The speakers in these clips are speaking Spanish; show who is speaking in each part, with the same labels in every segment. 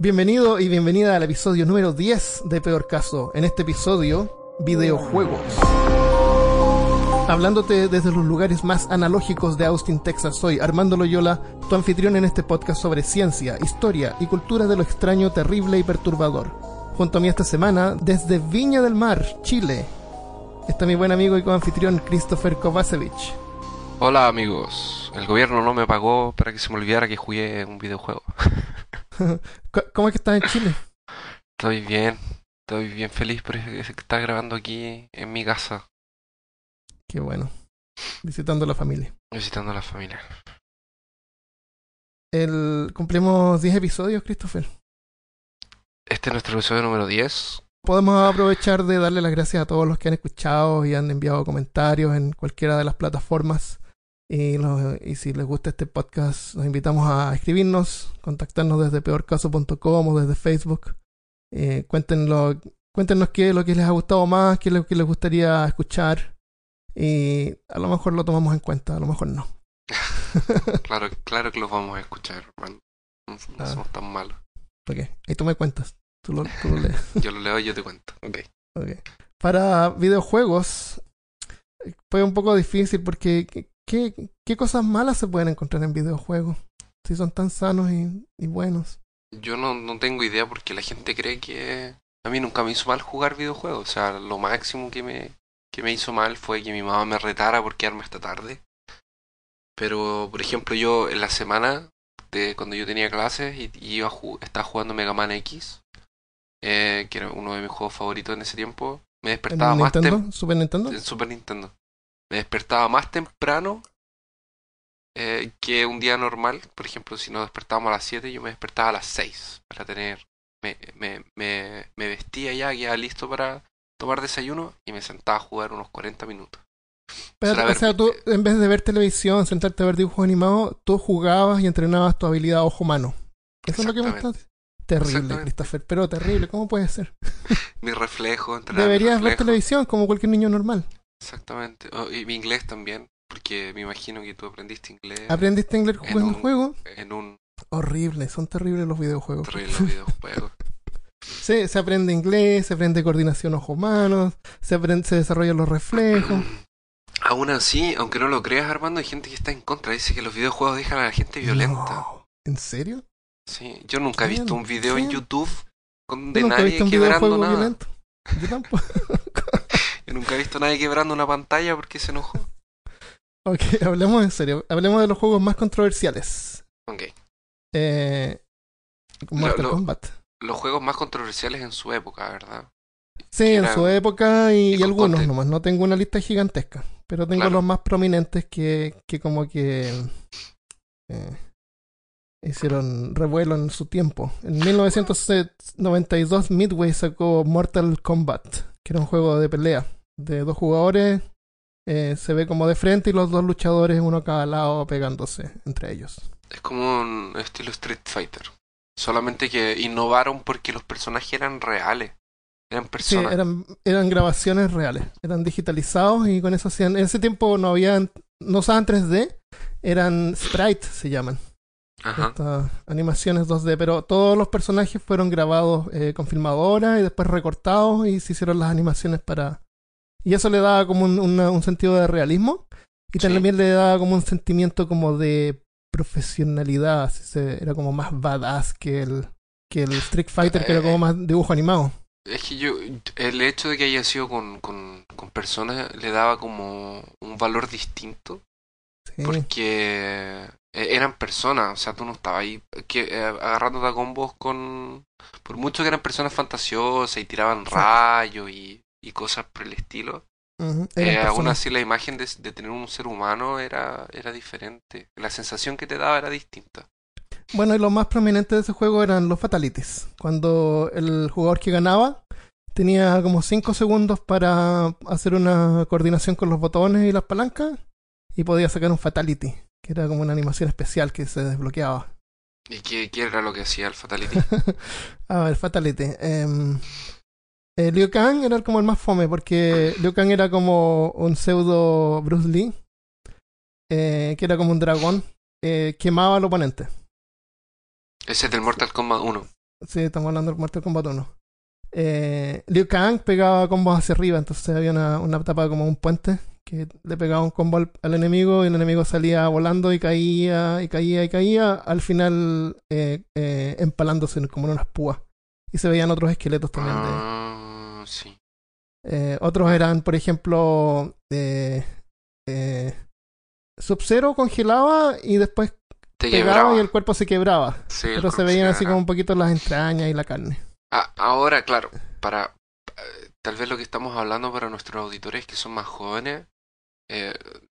Speaker 1: Bienvenido y bienvenida al episodio número 10 de Peor Caso. En este episodio, videojuegos. Hablándote desde los lugares más analógicos de Austin, Texas, soy Armando Loyola, tu anfitrión en este podcast sobre ciencia, historia y cultura de lo extraño, terrible y perturbador. Junto a mí esta semana, desde Viña del Mar, Chile, está mi buen amigo y coanfitrión Christopher Kovacevic.
Speaker 2: Hola amigos, el gobierno no me pagó para que se me olvidara que jugué un videojuego.
Speaker 1: ¿Cómo es que estás en Chile?
Speaker 2: Estoy bien, estoy bien feliz por estar grabando aquí en mi casa.
Speaker 1: Qué bueno. Visitando a la familia.
Speaker 2: Visitando a la familia.
Speaker 1: El, cumplimos 10 episodios, Christopher.
Speaker 2: Este es nuestro episodio número 10.
Speaker 1: Podemos aprovechar de darle las gracias a todos los que han escuchado y han enviado comentarios en cualquiera de las plataformas. Y, y si les gusta este podcast, los invitamos a escribirnos, contactarnos desde peorcaso.com o desde Facebook. Eh, cuéntenos, cuéntenos qué es lo que les ha gustado más, qué es lo que les gustaría escuchar. Y a lo mejor lo tomamos en cuenta, a lo mejor no.
Speaker 2: claro, claro que los vamos a escuchar, No, ah. somos tan malos.
Speaker 1: Ok, ahí tú me cuentas. Tú lo, tú lo lees.
Speaker 2: yo lo leo y yo te cuento. Ok.
Speaker 1: okay. Para videojuegos eh, fue un poco difícil porque ¿qué, ¿qué cosas malas se pueden encontrar en videojuegos? Si son tan sanos y, y buenos.
Speaker 2: Yo no, no tengo idea porque la gente cree que a mí nunca me hizo mal jugar videojuegos. O sea, lo máximo que me, que me hizo mal fue que mi mamá me retara por quedarme hasta tarde. Pero, por ejemplo, yo en la semana, de cuando yo tenía clases y, iba estaba jugando Mega Man X, eh, que era uno de mis juegos favoritos en ese tiempo, me despertaba
Speaker 1: ¿En
Speaker 2: más
Speaker 1: Nintendo? ¿Super Nintendo?
Speaker 2: En Super Nintendo. Me despertaba más temprano eh, que un día normal. Por ejemplo, si nos despertábamos a las 7, yo me despertaba a las 6 para tener... Me, me, me, me vestía ya, ya listo para tomar desayuno y me sentaba a jugar unos 40 minutos.
Speaker 1: Pero, o sea, tú en vez de ver televisión, sentarte a ver dibujos animados, tú jugabas y entrenabas tu habilidad ojo-mano. Eso es lo que me estás Terrible, Christopher, pero terrible. ¿Cómo puede ser?
Speaker 2: mi reflejo, entrenar
Speaker 1: Deberías ver televisión como cualquier niño normal.
Speaker 2: Exactamente. Oh, y mi inglés también, porque me imagino que tú aprendiste inglés.
Speaker 1: ¿Aprendiste inglés jugando un juego?
Speaker 2: En un...
Speaker 1: Horrible, son terribles los videojuegos.
Speaker 2: Terribles los videojuegos.
Speaker 1: Se, se aprende inglés, se aprende coordinación ojo-manos, se, aprende, se desarrollan los reflejos.
Speaker 2: Aún así, aunque no lo creas, Armando, hay gente que está en contra. Dice que los videojuegos dejan a la gente violenta.
Speaker 1: ¿En serio?
Speaker 2: Sí, yo nunca he visto un video en YouTube de nadie quebrando nada. Violento.
Speaker 1: Yo tampoco.
Speaker 2: yo nunca he visto a nadie quebrando una pantalla porque se enojó.
Speaker 1: Ok, hablemos en serio. Hablemos de los juegos más controversiales.
Speaker 2: Ok.
Speaker 1: Eh, Mortal Kombat
Speaker 2: los juegos más controversiales en su época, ¿verdad?
Speaker 1: Sí, en su época y, algunos nomás. No tengo una lista gigantesca, pero tengo los más prominentes que, que como que eh, hicieron revuelo en su tiempo. En 1992 Midway sacó Mortal Kombat, que era un juego de pelea de dos jugadores. Eh, se ve como de frente y los dos luchadores uno a cada lado pegándose entre ellos.
Speaker 2: Es como un estilo Street Fighter. Solamente que innovaron porque los personajes eran reales. Eran personas.
Speaker 1: Sí, eran, eran grabaciones reales. Eran digitalizados y con eso hacían. En ese tiempo no habían. No usaban 3D. Eran sprites, se llaman.
Speaker 2: Ajá.
Speaker 1: Estas animaciones 2D. Pero todos los personajes fueron grabados eh, con filmadora y después recortados y se hicieron las animaciones para. Y eso le daba como un, un sentido de realismo. Y también le daba como un sentimiento como de profesionalidad, era como más badass que el, que el Street Fighter, que era como eh, más dibujo animado.
Speaker 2: Es que yo, el hecho de que haya sido con, con, con personas le daba como un valor distinto. Porque e, eran personas, o sea, tú no estabas ahí que, eh, agarrándote a combos con... Por mucho que eran personas fantasiosas y tiraban rayos y, y cosas por el estilo, eh, aún así la imagen de, tener un ser humano era, era diferente. La sensación que te daba era distinta.
Speaker 1: Bueno, y lo más prominente de ese juego eran los fatalities. Cuando el jugador que ganaba tenía como 5 segundos para hacer una coordinación con los botones y las palancas y podía sacar un fatality, que era como una animación especial que se desbloqueaba.
Speaker 2: ¿Y qué, qué era lo que hacía el fatality?
Speaker 1: A ver, fatality. Eh, eh, Liu Kang era como el más fome, porque Liu Kang era como un pseudo Bruce Lee, eh, que era como un dragón, eh, quemaba al oponente.
Speaker 2: Ese es del Mortal Kombat 1.
Speaker 1: Sí, estamos hablando del Mortal Kombat 1. Eh, Liu Kang pegaba combos hacia arriba, entonces había una, una etapa como un puente que le pegaba un combo al, enemigo y el enemigo salía volando y caía y caía y caía, al final eh, empalándose como en unas púas. Y se veían otros esqueletos también. De,
Speaker 2: ah.
Speaker 1: Eh, otros eran, por ejemplo, eh, Sub-Zero congelaba y después pegaba y el cuerpo se quebraba. pero se veían así como un poquito las entrañas y la carne.
Speaker 2: Ah, ahora, claro, para tal vez lo que estamos hablando para nuestros auditores que son más jóvenes, eh,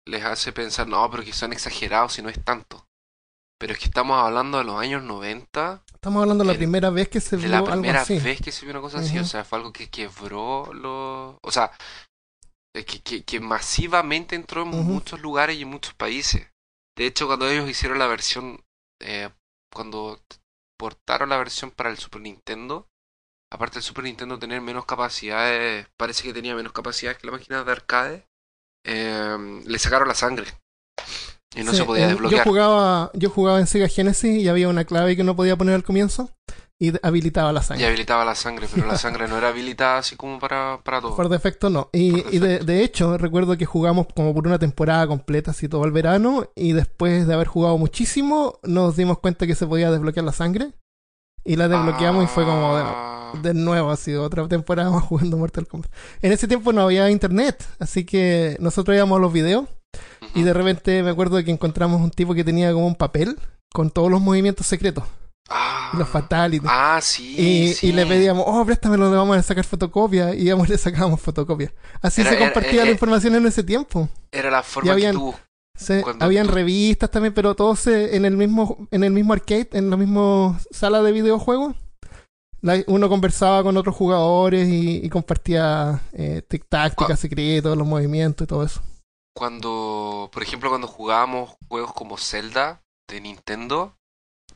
Speaker 2: les hace pensar, no, pero que son exagerados si no es tanto. Pero es que estamos hablando de los años 90.
Speaker 1: Estamos hablando de la primera vez que se vio
Speaker 2: algo así. la primera vez que se vio una cosa así, o sea, fue algo que quebró los... O sea, eh, que, que, que masivamente entró en muchos lugares y en muchos países. De hecho, cuando ellos hicieron la versión, eh, cuando portaron la versión para el Super Nintendo, aparte del Super Nintendo tener menos capacidades, parece que tenía menos capacidades que la máquina de arcade, Em, le sacaron la sangre. Y no se podía desbloquear.
Speaker 1: Yo jugaba, yo jugaba en Sega Genesis y había una clave que no podía poner al comienzo y habilitaba la sangre.
Speaker 2: Y habilitaba la sangre, pero la sangre no era habilitada así como para, para todo.
Speaker 1: Por defecto no. Y, y de, de, hecho, recuerdo que jugamos como por una temporada completa, así todo el verano, y después de haber jugado muchísimo, nos dimos cuenta que se podía desbloquear la sangre. Y la desbloqueamos y fue como de, ah. de nuevo, así otra temporada más jugando Mortal Kombat. En ese tiempo no había internet, así que nosotros íbamos a los videos y de repente me acuerdo de que encontramos un tipo que tenía como un papel con todos los movimientos secretos.
Speaker 2: Ah,
Speaker 1: los fatalities.
Speaker 2: Ah, sí
Speaker 1: y, y, le pedíamos, oh, préstamelo, le vamos a sacar fotocopia. Y íbamos le sacábamos fotocopia. Así se compartía la información en ese tiempo.
Speaker 2: Era la forma que tú
Speaker 1: habían revistas también, pero todos en el mismo en el mismo arcade, en la misma sala de videojuegos. uno conversaba con otros jugadores y, compartía eh, tácticas secretos, los movimientos y todo eso.
Speaker 2: Cuando, por ejemplo, cuando jugábamos juegos como Zelda de Nintendo,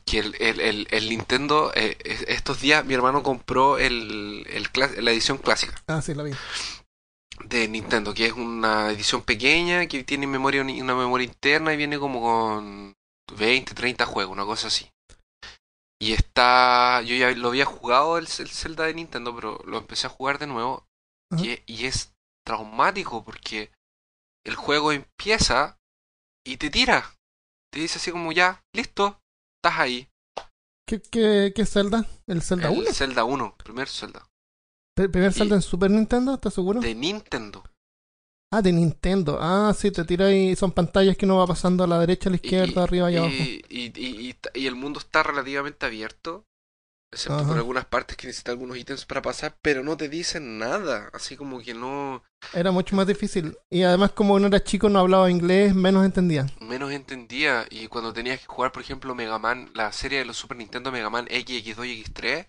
Speaker 2: que el, el, el, Nintendo, eh, estos días mi hermano compró el, la edición clásica.
Speaker 1: Ah, sí, la vi
Speaker 2: de Nintendo, que es una edición pequeña que tiene memoria una memoria interna y viene como con 20, 30 juegos, una cosa así. Y está, yo ya lo había jugado el, Zelda de Nintendo, pero lo empecé a jugar de nuevo y, y, es traumático porque el juego empieza y te tira. Te dice así como ya, listo, estás ahí.
Speaker 1: ¿Qué, qué, qué Zelda? ¿El Zelda 1?
Speaker 2: El Zelda 1, primer Zelda.
Speaker 1: ¿El primer salto en Super Nintendo? ¿Estás seguro?
Speaker 2: De Nintendo.
Speaker 1: Ah, de Nintendo. Ah, sí, te tira y son pantallas que uno va pasando a la derecha, a la izquierda, arriba y, abajo.
Speaker 2: Y, y, el mundo está relativamente abierto, excepto por algunas partes que necesitan algunos ítems para pasar, pero no te dicen nada, así como que no...
Speaker 1: Era mucho más difícil. Y además como uno era chico, no hablaba inglés, menos entendía.
Speaker 2: Menos entendía. Y cuando tenías que jugar, por ejemplo, Mega Man, la serie de los Super Nintendo Mega Man X, X2 y X3,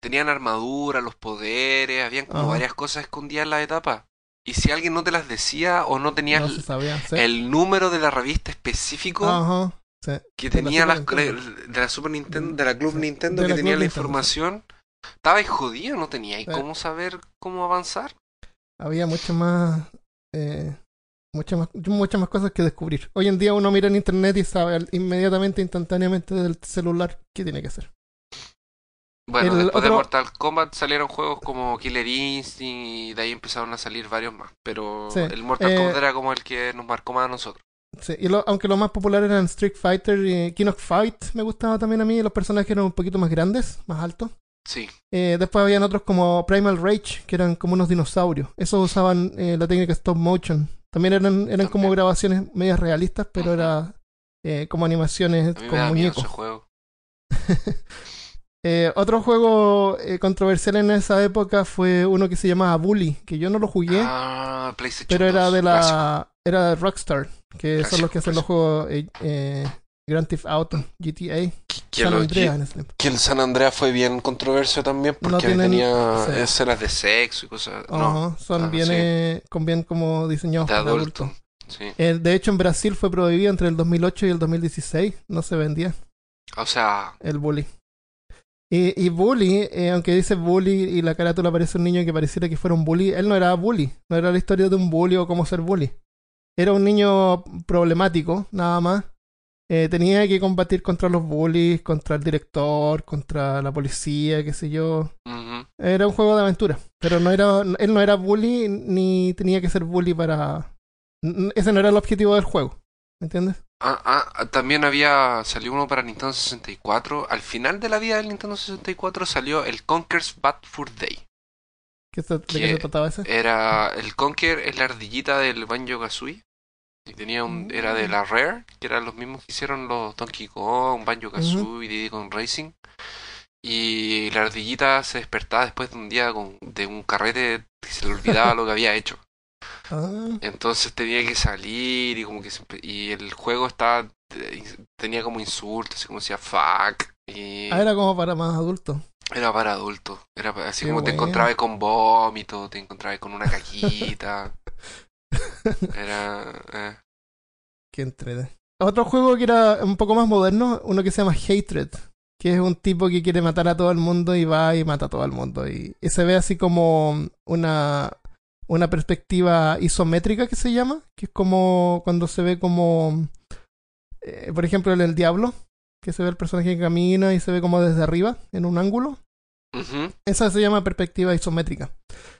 Speaker 2: tenían armadura, los poderes, habían como varias cosas escondidas en la etapa. Y si alguien no te las decía o no tenías el, número de la revista específico que tenía la, de la Super Nintendo, de la Club Nintendo que tenía la información, estaba jodido, no tenía y cómo saber cómo avanzar.
Speaker 1: Había mucho más, eh, muchas más, muchas más cosas que descubrir. Hoy en día uno mira en internet y sabe inmediatamente, instantáneamente del celular qué tiene que hacer.
Speaker 2: Bueno, después de Mortal Kombat salieron juegos como Killer Instinct y de ahí empezaron a salir varios más. Pero el Mortal eh, Kombat era como el que nos marcó más a nosotros.
Speaker 1: Sí, y aunque los más populares eran Street Fighter y King of Fight, me gustaba también a mí. Los personajes eran un poquito más grandes, más altos.
Speaker 2: Sí.
Speaker 1: Eh, después habían otros como Primal Rage, que eran como unos dinosaurios. Esos usaban eh, la técnica stop motion. También eran, eran como grabaciones medias realistas, pero era como animaciones como muñecos.
Speaker 2: juego.
Speaker 1: Eh, otro juego eh, controversial en esa época fue uno que se llamaba Bully, que yo no lo jugué,
Speaker 2: ah,
Speaker 1: pero era de la era de Rockstar, que son los que hacen los juegos eh, Grand Theft Auto, GTA,
Speaker 2: San Andreas. Que, el San Andreas fue bien controversio también porque tenía escenas de sexo y cosas. no,
Speaker 1: son ah, bien con bien como diseñados
Speaker 2: de adulto.
Speaker 1: de hecho en Brasil fue prohibido entre el 2008 y el 2016, no se vendía.
Speaker 2: O sea,
Speaker 1: el bully. Y, y Bully, eh, aunque dice Bully y la carátula parece un niño que pareciera que fuera un bully, él no era bully, no era la historia de un bully o cómo ser bully. Era un niño problemático, nada más, eh, tenía que combatir contra los bullies, contra el director, contra la policía, qué sé yo. Era un juego de aventura, pero no era, él no era bully ni tenía que ser bully para... Ese no era el objetivo del juego, ¿me entiendes?
Speaker 2: Ah, ah, también había salió uno para Nintendo 64. Al final de la vida del Nintendo 64 salió el Conker's Bad Fur Day.
Speaker 1: ¿Qué ¿De qué se trataba ese?
Speaker 2: Era el Conker es la ardillita del Banjo Kazooie y tenía un, era de la Rare, que eran los mismos que hicieron los Donkey Kong, Banjo Kazooie y Diddy Kong Racing. Y la ardillita se despertaba después de un día con, de un carrete que se le olvidaba lo que había hecho. Ah. Entonces tenía que salir y como que y el juego estaba tenía como insultos, así como decía fuck. Y...
Speaker 1: Ah, era como para más adultos.
Speaker 2: Era para adultos. Era así como te encontrabas con vómito, te encontrabas con una cajita. Era. Eh.
Speaker 1: Qué entrete. Otro juego que era un poco más moderno, uno que se llama Hatred, que es un tipo que quiere matar a todo el mundo y va y mata a todo el mundo. Y, se ve así como una, una perspectiva isométrica que se llama, que es como cuando se ve como, eh, por ejemplo, el Diablo, que se ve el personaje que camina y se ve como desde arriba, en un ángulo. Esa se llama perspectiva isométrica.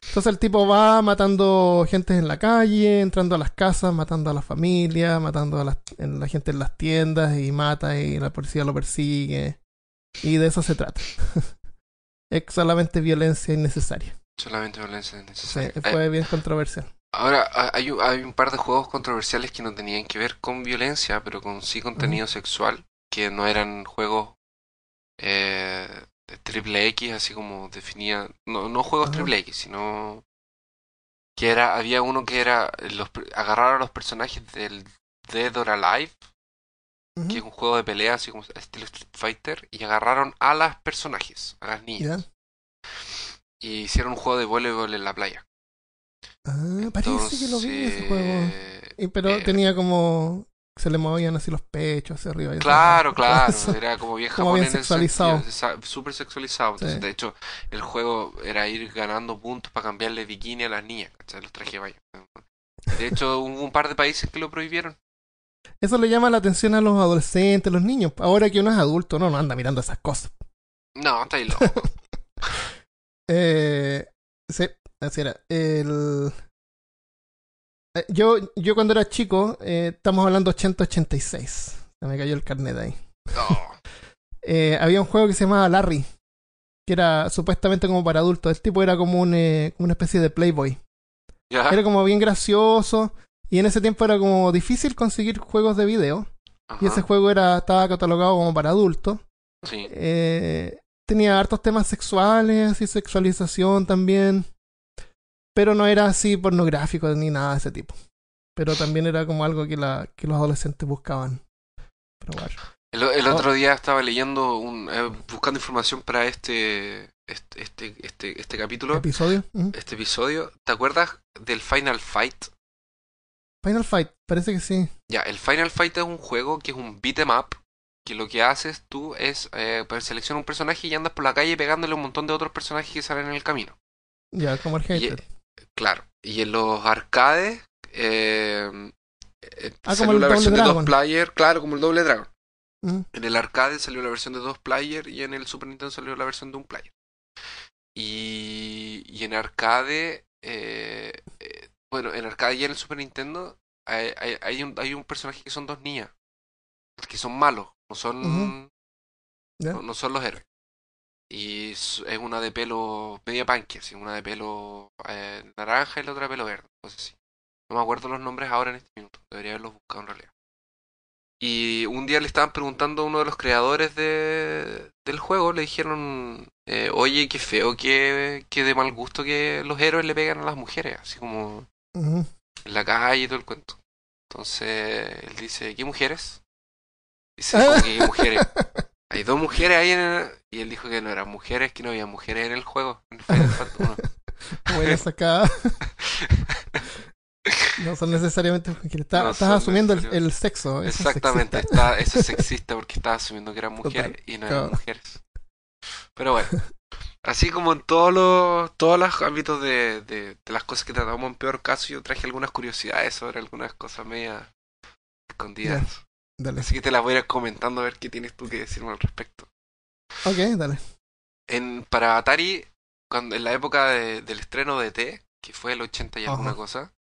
Speaker 1: Entonces el tipo va matando gente en la calle, entrando a las casas, matando a la familia, matando a la, gente en las tiendas y mata y la policía lo persigue. Y de eso se trata. es solamente violencia innecesaria.
Speaker 2: Solamente violencia innecesaria.
Speaker 1: fue bien controversial.
Speaker 2: Ahora, hay, hay un par de juegos controversiales que no tenían que ver con violencia, pero con sí contenido sexual, que no eran juegos eh, triple X, así como definía, no, no juegos triple X, sino que era, había uno que era los, agarrar a los personajes del Dead or Alive, que es un juego de pelea así como estilo Street Fighter, y agarraron a las personajes, a las niñas. Y hicieron un juego de voleibol en la playa.
Speaker 1: Ah, parece que lo vi ese juego. pero eh, tenía como se le movían así los pechos hacia arriba.
Speaker 2: claro, claro, era como bien como bien sexualizado. Súper sexualizado. de hecho, el juego era ir ganando puntos para cambiarle bikini a las niñas, ¿cachai? Los trajes de De hecho, hubo un par de países que lo prohibieron.
Speaker 1: Eso le llama la atención a los adolescentes, los niños. Ahora que uno es adulto, no, no anda mirando esas cosas.
Speaker 2: No, está ahí loco.
Speaker 1: eh, sí, así era. El, yo, yo cuando era chico, eh, estamos hablando 80-86. Se me cayó el carnet ahí. eh, había un juego que se llamaba Larry, que era supuestamente como para adultos. El tipo era como, un, eh, una especie de Playboy. Era como bien gracioso. Y en ese tiempo era como difícil conseguir juegos de video. Y ese juego era, estaba catalogado como para adultos.
Speaker 2: Sí.
Speaker 1: Eh, tenía hartos temas sexuales y sexualización también pero no era así pornográfico ni nada de ese tipo. Pero también era como algo que, la, que los adolescentes buscaban probar.
Speaker 2: El, el otro día estaba leyendo, un, eh, buscando información para este, este, este, este, este capítulo.
Speaker 1: ¿Episodio?
Speaker 2: Este episodio. ¿Te acuerdas del Final Fight?
Speaker 1: Final Fight, parece que sí.
Speaker 2: Ya, el Final Fight es un juego que es un beat em up. Que lo que haces tú es eh, pues, seleccionar un personaje y andas por la calle pegándole un montón de otros personajes que salen en el camino.
Speaker 1: Ya, como el hater.
Speaker 2: Claro, y en los arcades eh, eh ah, salió la versión de dos player, claro, como el doble Dragon. Mm. En el arcade salió la versión de dos player y en el Super Nintendo salió la versión de un player. Y, y en arcade, eh, eh, bueno, en arcade y en el Super Nintendo hay, hay, hay, un, hay un personaje que son dos niñas, que son malos, no son, no, son los héroes. Y es una de pelo media punk, así, una de pelo eh, naranja y la otra de pelo verde. No sé si. No me acuerdo los nombres ahora en este minuto. Debería haberlos buscado en realidad. Y un día le estaban preguntando a uno de los creadores de, del juego, le dijeron, eh, oye, qué feo, qué, qué de mal gusto que los héroes le pegan a las mujeres, así como en la calle y todo el cuento. Entonces él dice, ¿qué mujeres? Dice, ¿cómo que qué mujeres? Hay dos mujeres ahí en el... Y él dijo que no eran mujeres, que no había mujeres en el juego. En Final
Speaker 1: sacada. no son necesariamente mujeres. estás asumiendo el, sexo.
Speaker 2: Exactamente, está, eso es sexista porque estás asumiendo que eran mujeres y no eran mujeres. Pero bueno, así como en todos los, todos los ámbitos de, de, de, las cosas que tratamos en peor caso, yo traje algunas curiosidades sobre algunas cosas medias escondidas.
Speaker 1: Dale.
Speaker 2: Así que te las voy a ir comentando a ver qué tienes tú que decirme al respecto.
Speaker 1: Ok, dale.
Speaker 2: En, para Atari, cuando, en la época del estreno de T, que fue el 80 y alguna cosa.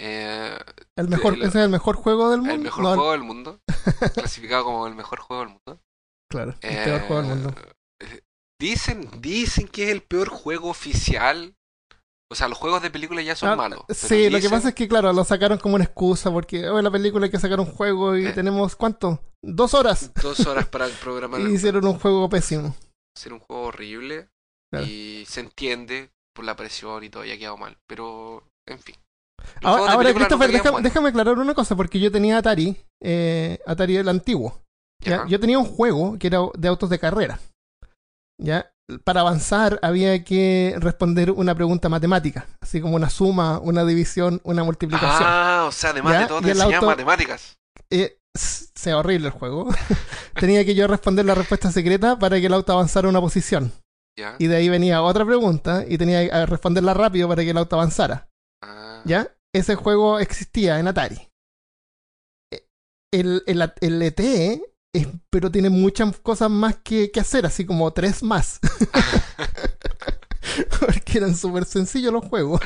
Speaker 2: Eh,
Speaker 1: el mejor, ¿Ese es el mejor juego del mundo?
Speaker 2: El mejor juego del mundo. clasificado como el mejor juego del mundo.
Speaker 1: Claro, el peor juego del mundo.
Speaker 2: Eh, dicen, dicen que es el peor juego oficial o sea, los juegos de película ya son ah, malos.
Speaker 1: Sí, lo que pasa es que, claro, lo sacaron como una excusa porque hoy la película hay que sacar un juego y eh. tenemos, ¿cuánto? Dos horas.
Speaker 2: Dos horas para programar.
Speaker 1: y hicieron un juego pésimo.
Speaker 2: Hicieron un juego horrible y se entiende por la presión y todo, ya ha quedado mal. Pero, en fin.
Speaker 1: Ahora, Christopher, déjame, aclarar una cosa, porque yo tenía Atari, eh, Atari el antiguo. Yo tenía un juego que era de autos de carrera. ¿ya? Para avanzar había que responder una pregunta matemática, así como una suma, una división, una multiplicación.
Speaker 2: Ah, o sea, además de todo te enseñaban matemáticas.
Speaker 1: Eh, sea horrible el juego. tenía que yo responder la respuesta secreta para que el auto avanzara una posición. Y de ahí venía otra pregunta y tenía que responderla rápido para que el auto avanzara. Ah. ¿Ya? Ese juego existía en Atari. E, el, el, el ET pero tiene muchas cosas más que, que hacer, así como tres más. Porque eran súper sencillos los juegos.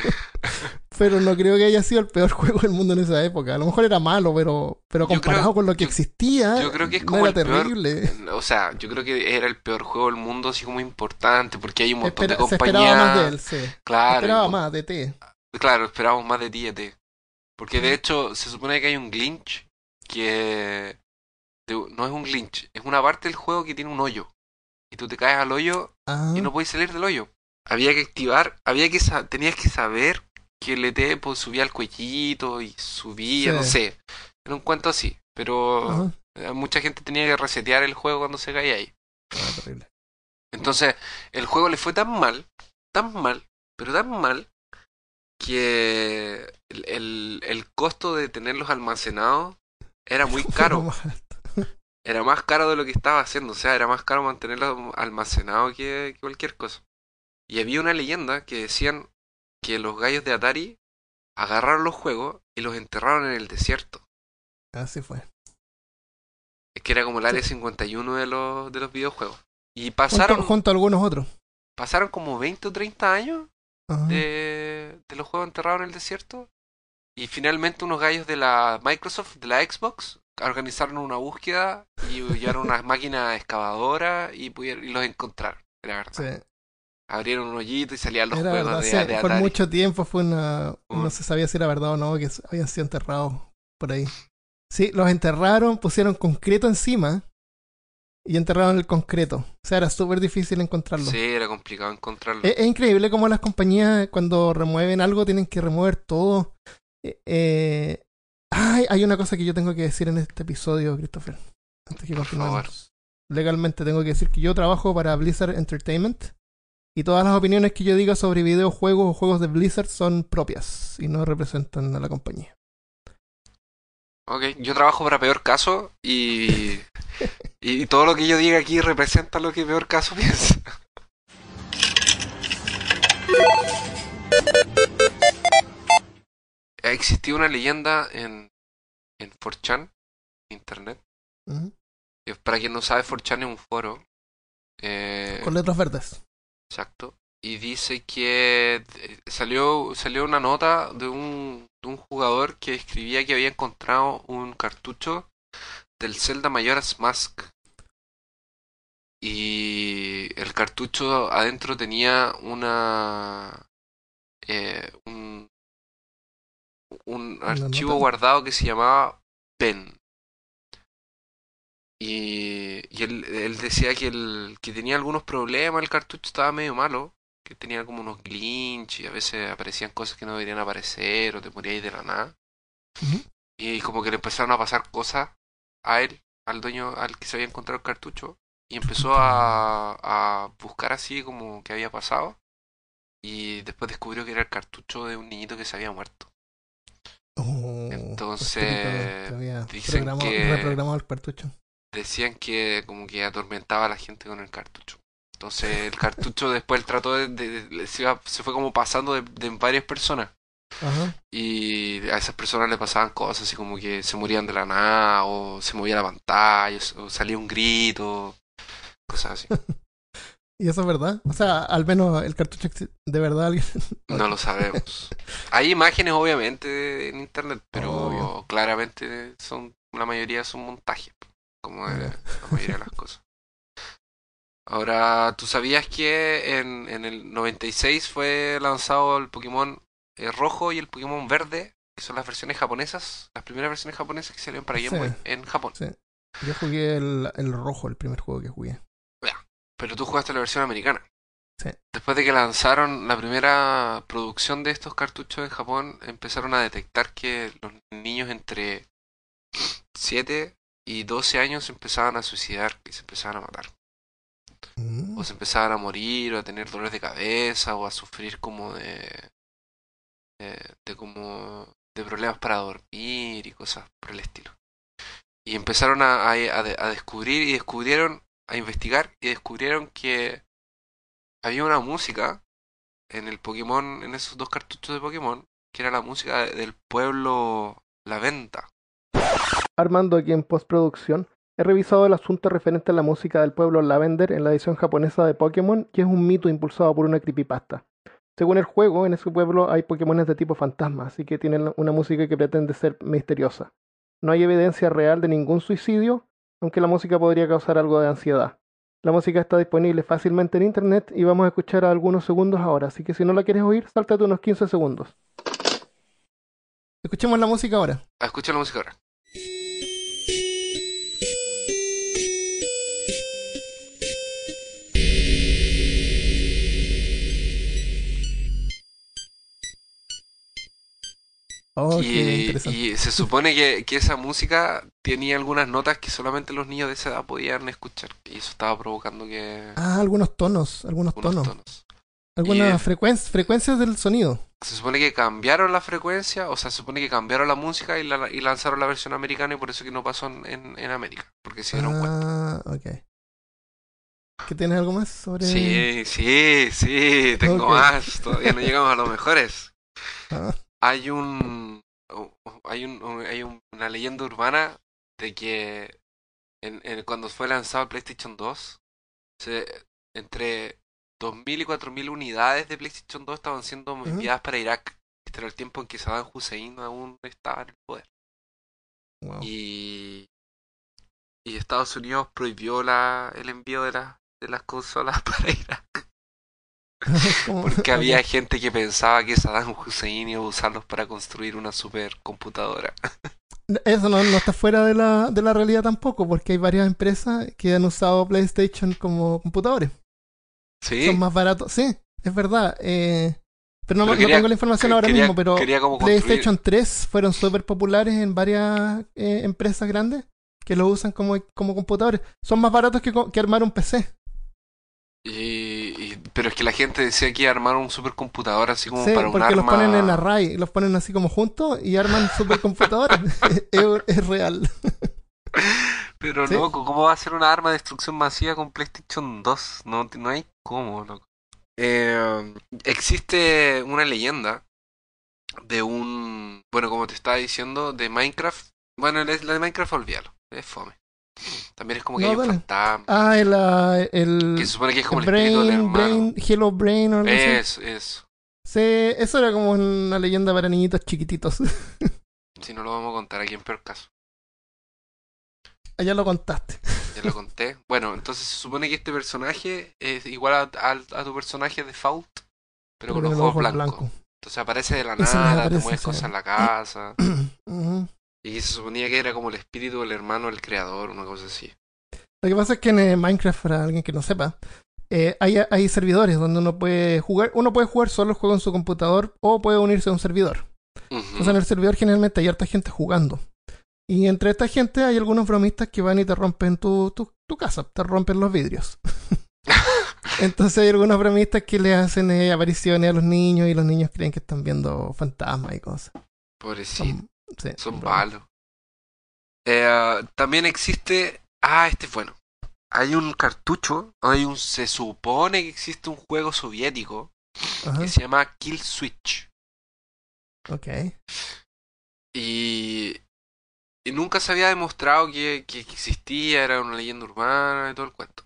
Speaker 1: pero no creo que haya sido el peor juego del mundo en esa época. A lo mejor era malo, pero, pero comparado con lo que existía,
Speaker 2: yo creo que es como era terrible. o sea, yo creo que era el peor juego del mundo, así como importante, porque hay un montón de compañías. Se esperaba más de él, sí. Claro.
Speaker 1: esperaba más de T.
Speaker 2: Claro, esperábamos más de ti y T. Porque de hecho, se supone que hay un glitch que no es un glitch, es una parte del juego que tiene un hoyo. Y tú te caes al hoyo y ah. no puedes salir del hoyo. Había que activar, había que tenías que saber que el ET pues, subía al cuellito y subía, no sé. Era un cuento así, pero eh, mucha gente tenía que resetear el juego cuando se caía ahí. Ah, Entonces, el juego le fue tan mal, tan mal, pero tan mal, que el, el, el costo de tenerlos almacenados era muy caro era más caro de lo que estaba haciendo, o sea, era más caro mantenerlo almacenado que, cualquier cosa. Y había una leyenda que decían que los gallos de Atari agarraron los juegos y los enterraron en el desierto.
Speaker 1: Así fue.
Speaker 2: Es que era como el área 51 de los, de los videojuegos. Y pasaron.
Speaker 1: Junto, a algunos otros.
Speaker 2: Pasaron como 20 o 30 años de, de, los juegos enterrados en el desierto. Y finalmente unos gallos de la Microsoft, de la Xbox, organizaron una búsqueda y llevaron unas máquinas excavadoras y, pudieron, y los encontraron. Era verdad. Abrieron un hoyito y salían los juegos de,
Speaker 1: Por mucho tiempo fue una. No se sabía si era verdad o no, que habían sido enterrados por ahí. Sí, los enterraron, pusieron concreto encima y enterraron el concreto. O sea, era súper difícil encontrarlo.
Speaker 2: Sí, era complicado encontrarlo.
Speaker 1: Es, increíble cómo las compañías cuando remueven algo tienen que remover todo. Eh, eh Ay, hay una cosa que yo tengo que decir en este episodio, Christopher. Antes que continuemos. Legalmente tengo que decir que yo trabajo para Blizzard Entertainment y todas las opiniones que yo diga sobre videojuegos o juegos de Blizzard son propias y no representan a la compañía.
Speaker 2: Ok, yo trabajo para Peor Caso y, y todo lo que yo diga aquí representa lo que Peor Caso piensa. Ha existido una leyenda en, en 4chan, internet. Para quien no sabe, 4chan es un foro.
Speaker 1: Eh, Con letras verdes.
Speaker 2: Exacto. Y dice que eh, salió, salió una nota de un, de un jugador que escribía que había encontrado un cartucho del Zelda Majora's Mask. Y el cartucho adentro tenía una. Eh, un, un archivo guardado que se llamaba PEN. Y, y él, él, decía que, el, que tenía algunos problemas, el cartucho estaba medio malo, que tenía como unos glitch y a veces aparecían cosas que no deberían aparecer o te moríais de la nada. Y como que le empezaron a pasar cosas a él, al dueño al que se había encontrado el cartucho, y empezó a, a buscar así como que había pasado. Y después descubrió que era el cartucho de un niñito que se había muerto.
Speaker 1: Oh,
Speaker 2: Entonces, dicen que
Speaker 1: el cartucho.
Speaker 2: Decían que como que atormentaba a la gente con el cartucho. Entonces el cartucho después trató de, se, fue como pasando de, varias personas. Y a esas personas le pasaban cosas así como que se morían de la nada, o se movía la pantalla, o salía un grito, cosas así.
Speaker 1: ¿Y eso es verdad? O sea, al menos el cartucho de verdad alguien...
Speaker 2: no lo sabemos. Hay imágenes obviamente en internet, pero claramente son la mayoría son montajes, como la mayoría de las cosas. Ahora, ¿tú sabías que en, en el 96 fue lanzado el Pokémon eh, rojo y el Pokémon verde, que son las versiones japonesas, las primeras versiones japonesas que salieron para Game Boy en Japón?
Speaker 1: Sí. Yo jugué el, el, rojo, el primer juego que jugué.
Speaker 2: Pero tú jugaste la versión americana. Sí. Después de que lanzaron la primera producción de estos cartuchos en Japón, empezaron a detectar que los niños entre 7 y 12 años empezaban a suicidar y se empezaban a matar. Mm. O se empezaban a morir, o a tener dolores de cabeza, o a sufrir como de. de, como. de problemas para dormir y cosas por el estilo. Y empezaron a, a, a descubrir y descubrieron, a investigar y descubrieron que había una música en el Pokémon, en esos dos cartuchos de Pokémon, que era la música del pueblo La Venta.
Speaker 1: Armando aquí en postproducción He revisado el asunto referente a la música del pueblo Lavender en la edición japonesa de Pokémon, que es un mito impulsado por una creepypasta. Según el juego, en ese pueblo hay Pokémones de tipo fantasma, así que tienen una música que pretende ser misteriosa. No hay evidencia real de ningún suicidio, aunque la música podría causar algo de ansiedad. La música está disponible fácilmente en internet y vamos a escuchar a algunos segundos ahora, así que si no la quieres oír, sáltate unos 15 segundos. Escuchemos la música ahora.
Speaker 2: Escucha la música ahora.
Speaker 1: Oh,
Speaker 2: y, se supone que, esa música tenía algunas notas que solamente los niños de esa edad podían escuchar. Y eso estaba provocando que...
Speaker 1: Ah, algunos tonos, algunos, tonos. Algunas frecuencias del sonido.
Speaker 2: Se supone que cambiaron la frecuencia, o sea, se supone que cambiaron la música y, la, y lanzaron la versión americana y por eso que no pasó en, en América. Porque se dieron
Speaker 1: ah, cuenta. ok. ¿Qué tienes algo más sobre...?
Speaker 2: Sí, sí, sí, tengo más. Todavía no llegamos a los mejores. Ah hay un hay un hay una leyenda urbana de que en, cuando fue lanzado el PlayStation 2 se, entre 2.000 y 4.000 unidades de PlayStation 2 estaban siendo enviadas para Irak. Este era el tiempo en que Saddam Hussein aún estaba en el poder. Y, y Estados Unidos prohibió la, el envío de, la, de las consolas para Irak. Porque había gente que pensaba que Saddam Hussein iba a usarlos para construir una supercomputadora.
Speaker 1: Eso no, está fuera de la, de la realidad tampoco, porque hay varias empresas que han usado PlayStation como computadores.
Speaker 2: Sí.
Speaker 1: Son más baratos. Sí, es verdad. Eh, pero no, tengo la información ahora mismo, pero PlayStation 3 fueron súper populares en varias eh, empresas grandes que lo usan como, como computadores. Son más baratos que, que armar un PC.
Speaker 2: Y, pero es que la gente decía que armar un supercomputador así como para un
Speaker 1: porque los ponen en array, los ponen así como juntos y arman supercomputadores. es, real.
Speaker 2: Pero loco, ¿cómo va a ser una arma de destrucción masiva con PlayStation 2? No, no hay cómo, loco. Eh, existe una leyenda de un... Bueno, como te estaba diciendo, de Minecraft. Bueno, la de Minecraft olvídalo, es fome. También es como que hay un fantasma.
Speaker 1: Ah, el, ah, el.
Speaker 2: Que se supone que es como
Speaker 1: el, brain,
Speaker 2: espíritu del
Speaker 1: Brain, Hello Brain o algo
Speaker 2: eso, Eso,
Speaker 1: Sí, eso era como una leyenda para niñitos chiquititos.
Speaker 2: si no lo vamos a contar aquí en peor caso.
Speaker 1: Ya lo contaste.
Speaker 2: Ya lo conté. Bueno, entonces se supone que este personaje es igual a, tu personaje de Fault, pero, con los ojos blancos. Entonces aparece de la nada, te mueves cosas en la casa. Y se suponía que era como el espíritu del hermano del creador, una cosa así.
Speaker 1: Lo que pasa es que en eh, Minecraft, para alguien que no sepa, eh, hay, hay servidores donde uno puede jugar, uno puede jugar solo el juego en su computador o puede unirse a un servidor. Entonces en el servidor generalmente hay harta gente jugando. Y entre esta gente hay algunos bromistas que van y te rompen tu, tu, tu casa, te rompen los vidrios. Entonces hay algunos bromistas que le hacen eh, apariciones a los niños y los niños creen que están viendo fantasmas y cosas.
Speaker 2: Pobrecito. Son malos. Eh, también existe. Ah, este es bueno. Hay un cartucho. Hay un. Se supone que existe un juego soviético. Que se llama Kill Switch.
Speaker 1: Ok.
Speaker 2: Y, y nunca se había demostrado que, que existía, era una leyenda urbana y todo el cuento.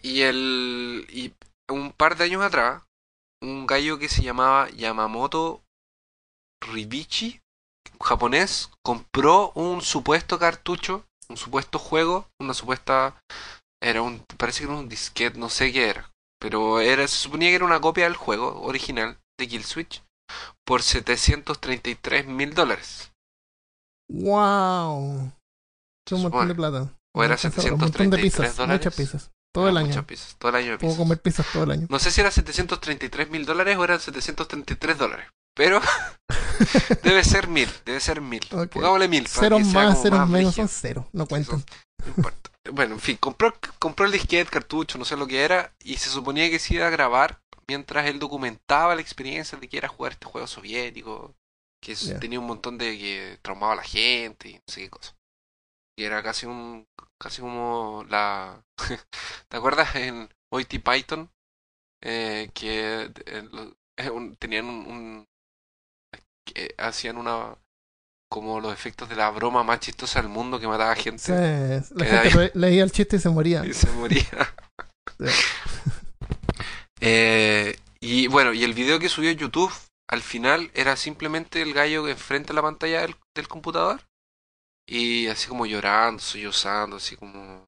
Speaker 2: Y el y un par de años atrás, un gallo que se llamaba Yamamoto Ribichi, japonés, compró un supuesto cartucho, un supuesto juego, una supuesta era un parece que era un disquete, no sé qué era, pero era se suponía que era una copia del juego original de Kill Switch por 733 mil dólares.
Speaker 1: ¡Wow! Es un montón de plata.
Speaker 2: O era 733 dólares.
Speaker 1: Muchas pizzas. Todo el año.
Speaker 2: Muchas pizzas. Todo el año de
Speaker 1: Puedo comer pizzas todo el año.
Speaker 2: No sé si era 733 mil dólares o eran 733 dólares. Pero debe ser mil, debe ser mil. Okay. Pongámosle mil.
Speaker 1: Cero más, cero menos son cero, no cuentan.
Speaker 2: no importa. Bueno, en fin, compró, compró el disquete, cartucho, no sé lo que era, y se suponía que se iba a grabar mientras él documentaba la experiencia de que era jugar este juego soviético, que tenía un montón de que traumaba a la gente y no sé qué cosa. Y era casi un casi como la ¿te acuerdas en OIT Python? Eh, que eh, tenían un, que hacían una como los efectos de la broma más chistosa del mundo que mataba gente.
Speaker 1: Sí, la gente leía el chiste y se moría.
Speaker 2: Y se moría. Eh, y bueno, y el video que subió YouTube al final era simplemente el gallo enfrente a la pantalla del, del computador y así como llorando, sollozando, así como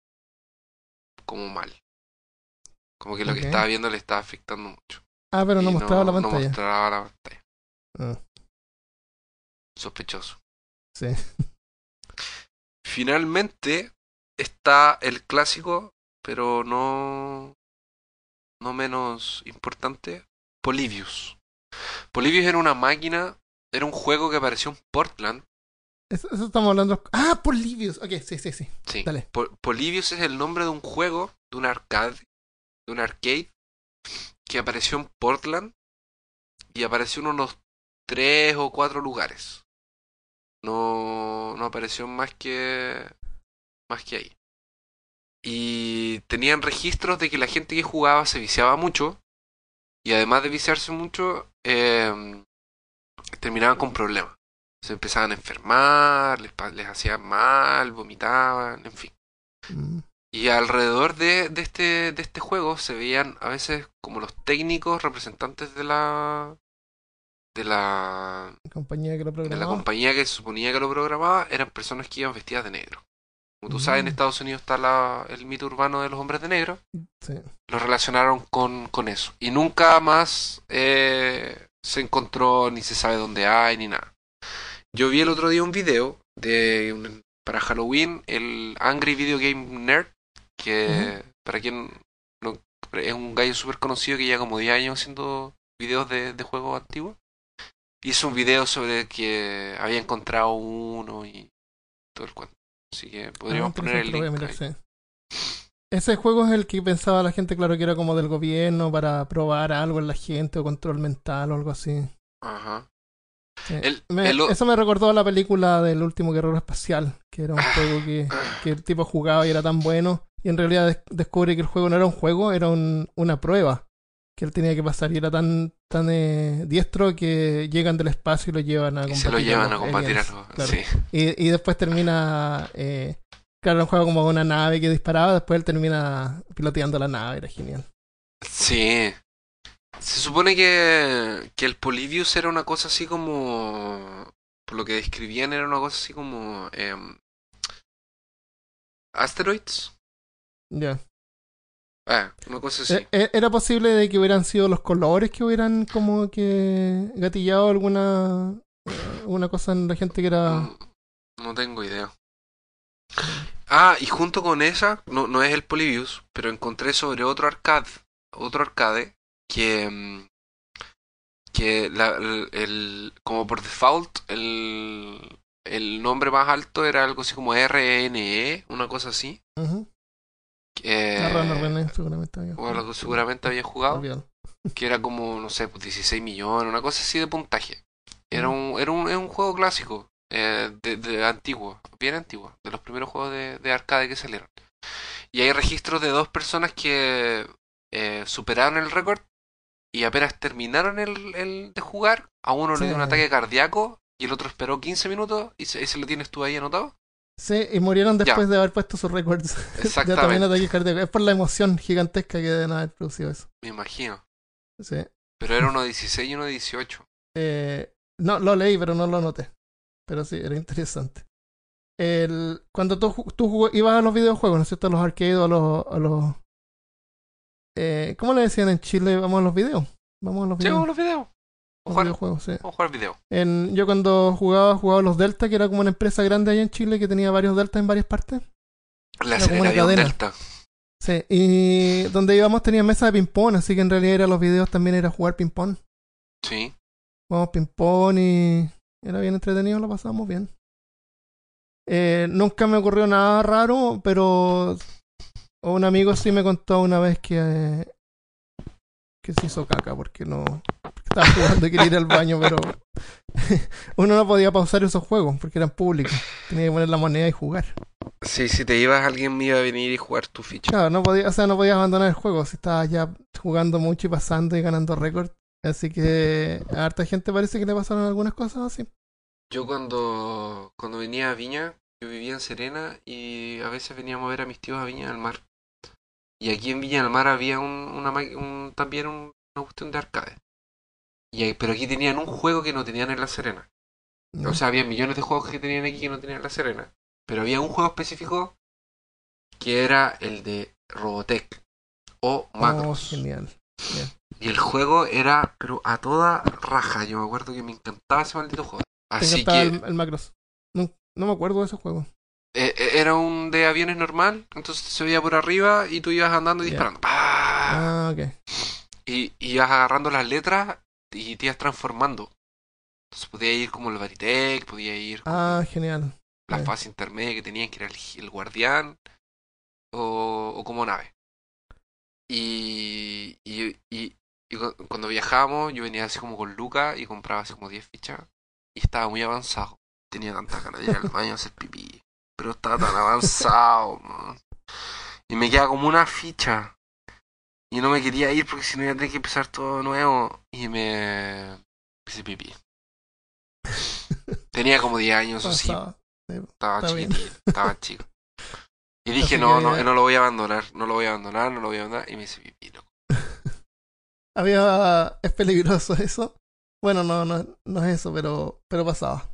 Speaker 2: como mal. Como que lo que estaba viendo le estaba afectando mucho.
Speaker 1: Ah, pero no mostraba la pantalla.
Speaker 2: No mostraba la pantalla.
Speaker 1: Ah.
Speaker 2: Sospechoso.
Speaker 1: Sí.
Speaker 2: Finalmente está el clásico, pero no no menos importante, Polybius. Polybius era una máquina, era un juego que apareció en Portland.
Speaker 1: Eso, estamos hablando. Ah, Polybius. Ok, sí, sí, sí.
Speaker 2: Sí.
Speaker 1: Dale.
Speaker 2: Polybius es el nombre de un juego, de un arcade, de un arcade, que apareció en Portland y apareció en unos tres o cuatro lugares. No, no apareció más que más que ahí. Y tenían registros de que la gente que jugaba se viciaba mucho y además de viciarse mucho eh, terminaban con problemas. Se empezaban a enfermar les, les hacían mal vomitaban en fin. Mm. y alrededor de, de, este de este juego se veían a veces como los técnicos representantes de la de la
Speaker 1: compañía que lo programaba.
Speaker 2: de la compañía que suponía que lo programaba eran personas que iban vestidas de negro como tú sabes, en mm. Estados Unidos está la, el mito urbano de los hombres de negro.
Speaker 1: Sí.
Speaker 2: Lo relacionaron con, con eso. Y nunca más eh, se encontró, ni se sabe dónde hay, ni nada. Yo vi el otro día un video de para Halloween, el Angry Video Game Nerd, que para quien no, es un gallo súper conocido que lleva como 10 años haciendo videos de, de juegos antiguos. Hizo un video sobre que había encontrado uno y todo el cuento. Así que podríamos ah, poner el link.
Speaker 1: Ese juego es el que pensaba la gente, claro, que era como del gobierno para probar algo en la gente o control mental o algo así.
Speaker 2: Ajá.
Speaker 1: Eso me recordó a la película del último guerrero espacial, que era un juego que, que, el tipo jugaba y era tan bueno, y en realidad descubre que el juego no era un juego, era una prueba que él tenía que pasar y era tan tan eh, diestro que llegan del espacio y lo llevan a
Speaker 2: combatir. se lo llevan a, combatir sí.
Speaker 1: y, y, después termina, eh, claro, un juego como una nave que disparaba, después él termina piloteando la nave, era genial.
Speaker 2: Sí. Se supone que, que el Polybius era una cosa así como, por lo que describían, era una cosa así como... Eh, asteroids.
Speaker 1: Ya.
Speaker 2: Ah, una cosa así. Eh,
Speaker 1: eh, ¿Era posible de que hubieran sido los colores que hubieran como que gatillado alguna eh, una cosa en la gente que era...
Speaker 2: Mm, no, tengo idea. Ah, y junto con esa, no, no es el Polybius, pero encontré sobre otro arcade, otro arcade que mm, que la, el, como por default el, el nombre más alto era algo así como RNE, una cosa así.
Speaker 1: Eh, seguramente había
Speaker 2: jugado. seguramente había jugado. Que era como, no sé, 16 pues, millones, una cosa así de puntaje. Era un, era un, un juego clásico, eh, de, antiguo, bien antiguo, de los primeros juegos de, de arcade que salieron. Y hay registros de dos personas que eh, superaron el récord y apenas terminaron el, el de jugar, a uno le dio un ataque cardíaco y el otro esperó 15 minutos y ese lo tienes tú ahí anotado.
Speaker 1: Sí, y murieron después de haber puesto sus récords.
Speaker 2: Exactamente.
Speaker 1: Es por la emoción gigantesca que deben haber producido eso.
Speaker 2: Me imagino.
Speaker 1: Sí.
Speaker 2: Pero era uno de 16 y uno de 18.
Speaker 1: Eh, no, lo leí, pero no lo noté. Pero sí, era interesante. El, cuando tú, tú ibas a los videojuegos, ¿no es cierto? A los arcades o a los... A los eh, ¿Cómo le decían en Chile? Vamos a los videos. Vamos a los videos.
Speaker 2: Sí, vamos a los videos.
Speaker 1: Jugar, videojuegos, sí.
Speaker 2: A jugar video.
Speaker 1: En, yo cuando jugaba, jugaba los Delta, que era como una empresa grande allá en Chile que tenía varios Delta en varias partes.
Speaker 2: La Serena había Delta.
Speaker 1: Sí, y donde íbamos tenía mesa de ping-pong, así que en realidad era, los videos también era jugar ping-pong.
Speaker 2: Sí.
Speaker 1: Jugamos ping-pong y era bien entretenido, lo pasábamos bien. Eh, nunca me ocurrió nada raro, pero un amigo sí me contó una vez que, eh, que se hizo caca porque no estaba jugando y quería ir al baño, pero uno no podía pausar esos juegos porque eran públicos. Tenía que poner la moneda y jugar.
Speaker 2: Sí, si te ibas, alguien me iba a venir y jugar tu ficha.
Speaker 1: Claro, no podía, o sea, no podías abandonar el juego si estabas ya jugando mucho y pasando y ganando récord. Así que a harta gente parece que le pasaron algunas cosas así.
Speaker 2: Yo cuando, cuando venía a Viña, yo vivía en Serena y a veces veníamos a ver a mis tíos a Viña del Mar. Y aquí en Viña del Mar había un, una, un, también una cuestión de arcade. Y, pero aquí tenían un juego que no tenían en La Serena. O sea, había millones de juegos que tenían aquí que no tenían en La Serena. Pero había un juego específico que era el de Robotech o oh, Macros.
Speaker 1: genial.
Speaker 2: Y el juego era, pero a toda raja. Yo me acuerdo que me encantaba ese maldito juego. Así que.
Speaker 1: El, Macros. No, no, me acuerdo de ese juego.
Speaker 2: Eh, eh, era un de aviones normal, entonces se veía por arriba y tú ibas andando y disparando.
Speaker 1: Ah, ok.
Speaker 2: Y, y, ibas agarrando las letras y te ibas transformando. Entonces podía ir como el Baritech, podía ir.
Speaker 1: Ah, genial
Speaker 2: la fase intermedia que tenían, que era el, guardián o, o, como nave. Y, y, y, cuando viajábamos, yo venía así como con Luca y compraba así como 10 fichas y estaba muy avanzado. Tenía tantas ganas de ir al baño a hacer pipí, pero estaba tan avanzado. Y me queda como una ficha. Y no me quería ir porque si no iba a tener que empezar todo nuevo. Y me hice pipí. Tenía como 10 años, o sí. Estaba chiquitito, estaba chico. Y dije, no, no, no lo voy a abandonar, no lo voy a abandonar, no lo voy a abandonar. Y me hice pipí,
Speaker 1: Había... ¿Es peligroso eso? Bueno, no, no, no es eso, pero, pero pasaba.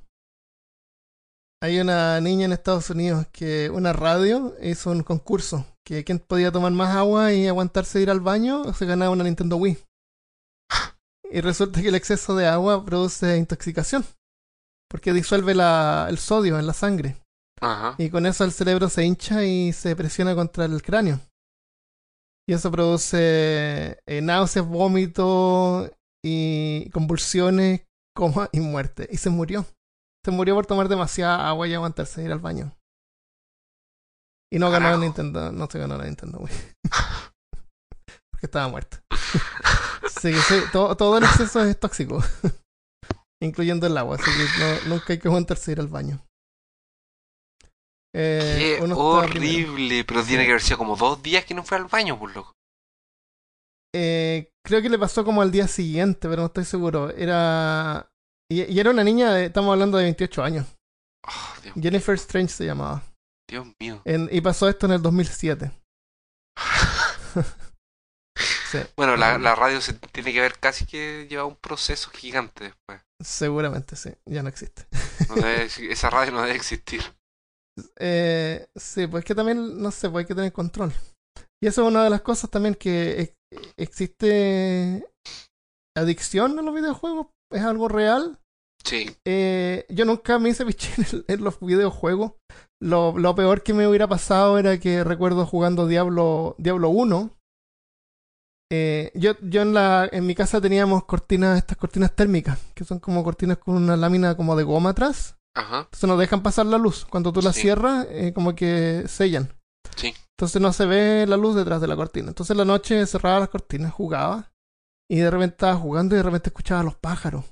Speaker 1: Hay una niña en Estados Unidos que una radio hizo un concurso que quien podía tomar más agua y aguantarse de ir al baño se ganaba una Nintendo Wii. Y resulta que el exceso de agua produce intoxicación porque disuelve la, el sodio en la sangre.
Speaker 2: Ajá.
Speaker 1: Y con eso el cerebro se hincha y se presiona contra el cráneo. Y eso produce eh, náuseas, vómitos y convulsiones, coma y muerte. Y se murió. Se murió por tomar demasiada agua y aguantarse ir al baño. Y no ganó la Nintendo, no se ganó la Nintendo Wii. Porque estaba muerta. sí, sí, todo, todo el exceso es tóxico incluyendo el agua, así que nunca hay que aguantarse ir al baño.
Speaker 2: Eh, Qué horrible, pero tiene que haber sido como dos días que no fue al baño, por loco.
Speaker 1: Eh, creo que le pasó como al día siguiente, pero no estoy seguro. Era. Y, era una niña, de, estamos hablando de 28 años.
Speaker 2: Ah,
Speaker 1: Jennifer Strange se llamaba.
Speaker 2: Dios mío.
Speaker 1: y pasó esto en el 2007.
Speaker 2: Bueno, la, la, radio se tiene que ver casi que lleva un proceso gigante después.
Speaker 1: Seguramente sí, ya no existe.
Speaker 2: esa radio no debe existir.
Speaker 1: Eh, sí, pues que también, no sé, pues hay que tener control. Y eso es una de las cosas también que existe adicción a los videojuegos, es algo real.
Speaker 2: Sí.
Speaker 1: Eh, yo nunca me hice pichín en, los videojuegos. Lo, lo, peor que me hubiera pasado era que recuerdo jugando Diablo, Diablo 1 eh, yo, yo en, la, en mi casa teníamos cortinas, estas cortinas térmicas, que son como cortinas con una lámina como de goma atrás.
Speaker 2: Ajá.
Speaker 1: Entonces no dejan pasar la luz. Cuando tú la cierras, eh, como que sellan.
Speaker 2: Sí.
Speaker 1: Entonces no se ve la luz detrás de la cortina. Entonces en la noche cerraba las cortinas, jugaba. Y de repente estaba jugando y de repente escuchaba a los pájaros.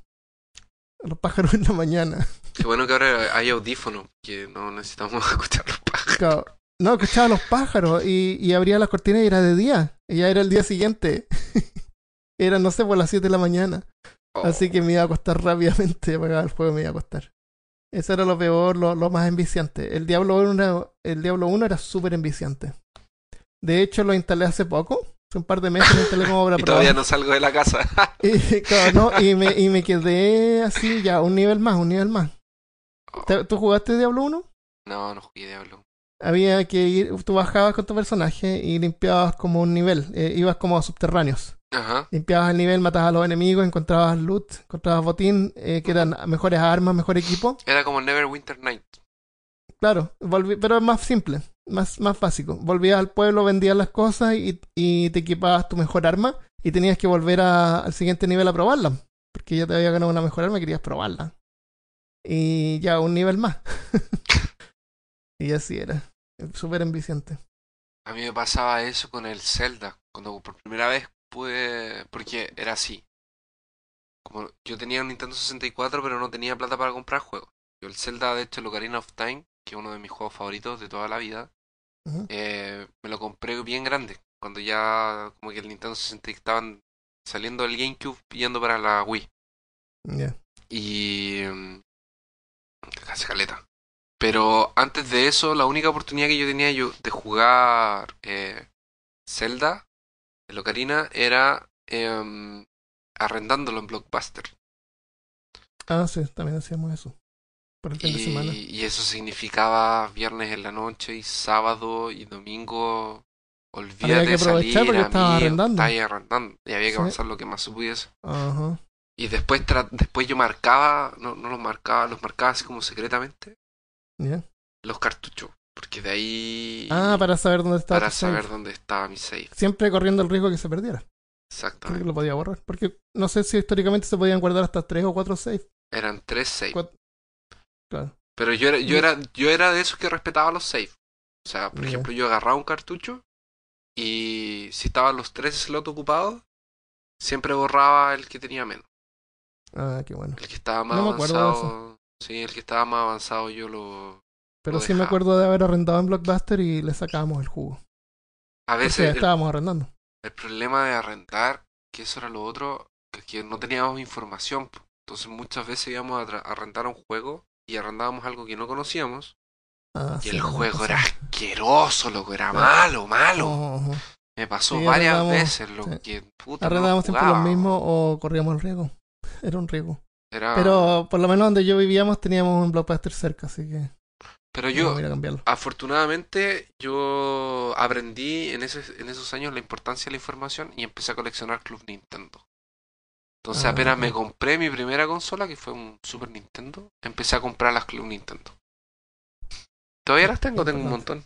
Speaker 1: A los pájaros en la mañana.
Speaker 2: Qué bueno que ahora hay audífonos, que no necesitamos escuchar los pájaros.
Speaker 1: No, escuchaba los pájaros y, y abría las cortinas y era de día. Y ya era el día siguiente. Era, no sé, por las 7 de la mañana. Así que me iba a costar rápidamente apagar el juego me iba a costar. Eso era lo peor, lo, lo más enviciante. El Diablo 1 era, el Diablo 1 era súper enviciante. De hecho, lo instalé hace poco. Un par de meses como obra
Speaker 2: Y todavía no salgo de la casa.
Speaker 1: y, claro, no, y, me, y me quedé así ya, un nivel más, un nivel más. ¿Tú jugaste Diablo 1?
Speaker 2: No, no jugué Diablo.
Speaker 1: Había que ir, tú bajabas con tu personaje y limpiabas como un nivel, eh, ibas como a subterráneos.
Speaker 2: Ajá.
Speaker 1: Limpiabas el nivel, matabas a los enemigos, encontrabas loot, encontrabas botín, eh, que eran mejores armas, mejor equipo.
Speaker 2: Era como Neverwinter Night.
Speaker 1: Claro, volví, pero es más simple, más, más básico. Volvías al pueblo, vendías las cosas y, y te equipabas tu mejor arma y tenías que volver a, al siguiente nivel a probarla. Porque ya te había ganado una mejor arma y querías probarla. Y ya un nivel más. y así era. Súper enviciante.
Speaker 2: A mí me pasaba eso con el Zelda. Cuando por primera vez pude. Porque era así. Como yo tenía un Nintendo 64, pero no tenía plata para comprar juegos. Yo el Zelda, de hecho, el Ocarina of Time, que es uno de mis juegos favoritos de toda la vida, eh, me lo compré bien grande. Cuando ya como que el Nintendo 64 estaban saliendo del GameCube yendo para la Wii. Y... Mm, casi caleta. Pero antes de eso, la única oportunidad que yo tenía yo de jugar eh, Zelda, el Ocarina, era eh, arrendándolo en Blockbuster.
Speaker 1: Ah, sí, también hacíamos eso. Por el fin
Speaker 2: y,
Speaker 1: de semana.
Speaker 2: Y eso significaba viernes en la noche y sábado y domingo. Olvídate de salir,
Speaker 1: porque estaba arrendando.
Speaker 2: Ahí arrendando. Y había que avanzar lo que más se pudiese.
Speaker 1: Ajá.
Speaker 2: Y después, después yo marcaba, no, no los marcaba, los marcaba así como secretamente. Los cartuchos. Porque de ahí.
Speaker 1: Ah, para saber dónde estaba.
Speaker 2: Para saber dónde estaba mi save.
Speaker 1: Siempre corriendo el riesgo que se perdiera.
Speaker 2: Exactamente.
Speaker 1: Que lo podía borrar. Porque no sé si históricamente se podían guardar hasta tres o cuatro saves.
Speaker 2: Eran tres saves.
Speaker 1: Claro.
Speaker 2: Pero yo era, yo era, yo era de esos que respetaba los saves. O sea, por ejemplo, yo agarraba un cartucho y si estaban los tres slots ocupados, siempre borraba el que tenía menos.
Speaker 1: Ah, qué bueno.
Speaker 2: El que estaba más avanzado. Sí, el que estaba más avanzado yo lo.
Speaker 1: Pero sí me acuerdo de haber arrendado en Blockbuster y le sacábamos el jugo.
Speaker 2: A veces.
Speaker 1: estábamos arrendando.
Speaker 2: El problema de arrendar, que eso era lo otro, que no teníamos información. Entonces muchas veces íbamos a arrendar un juego y arrendábamos algo que no conocíamos.
Speaker 1: Ah,
Speaker 2: y
Speaker 1: sí,
Speaker 2: el juego era asqueroso, loco, era malo, malo. Me pasó sí, varias veces lo que puta.
Speaker 1: Arrendábamos
Speaker 2: no
Speaker 1: siempre lo mismo o corríamos el riesgo. Era un riesgo.
Speaker 2: Era...
Speaker 1: Pero por lo menos donde yo vivíamos teníamos un blockbuster cerca, así que.
Speaker 2: Pero yo, afortunadamente, yo aprendí en, ese, en esos años la importancia de la información y empecé a coleccionar Club Nintendo. Entonces,
Speaker 1: Ah,
Speaker 2: apenas me compré mi primera consola, que fue un Super Nintendo, empecé a comprar las Club Nintendo. Todavía las tengo, tengo un montón.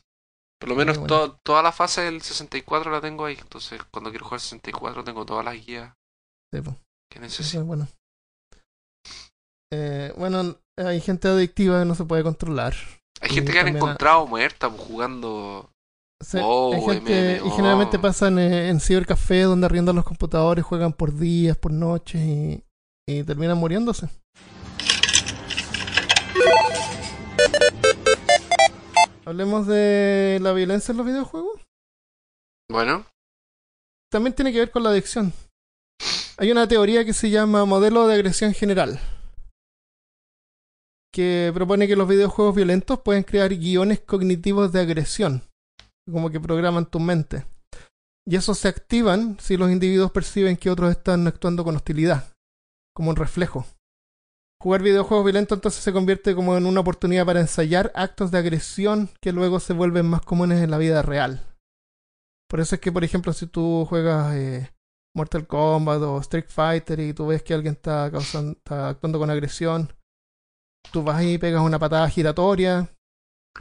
Speaker 2: Por lo menos
Speaker 1: bueno.
Speaker 2: to- toda la fase del 64 la tengo ahí. Entonces, cuando quiero jugar 64, tengo todas las guías
Speaker 1: Sí,
Speaker 2: que necesito.
Speaker 1: es bueno. Eh, bueno, hay gente adictiva que no se puede controlar.
Speaker 2: Hay gente que han
Speaker 1: también a-
Speaker 2: encontrado muerta jugando.
Speaker 1: Sí,
Speaker 2: Oh,
Speaker 1: hay gente, y generalmente pasan eh, en cibercafé donde arriendan los computadores, juegan por días, por noches y, y terminan muriéndose. Hablemos de la violencia en los videojuegos.
Speaker 2: Bueno,
Speaker 1: También tiene que ver con la adicción. Hay una teoría que se llama modelo de agresión general, que propone que los videojuegos violentos pueden crear guiones cognitivos de agresión, como que programan tu mente. Y esos se activan si los individuos perciben que otros están actuando con hostilidad, como un reflejo. Jugar videojuegos violentos entonces se convierte como en una oportunidad para ensayar actos de agresión que luego se vuelven más comunes en la vida real. Por eso es que, por ejemplo, si tú juegas eh, Mortal Kombat o Street Fighter y tú ves que alguien está, causando, está actuando con agresión, tú vas y pegas una patada giratoria, ¿no es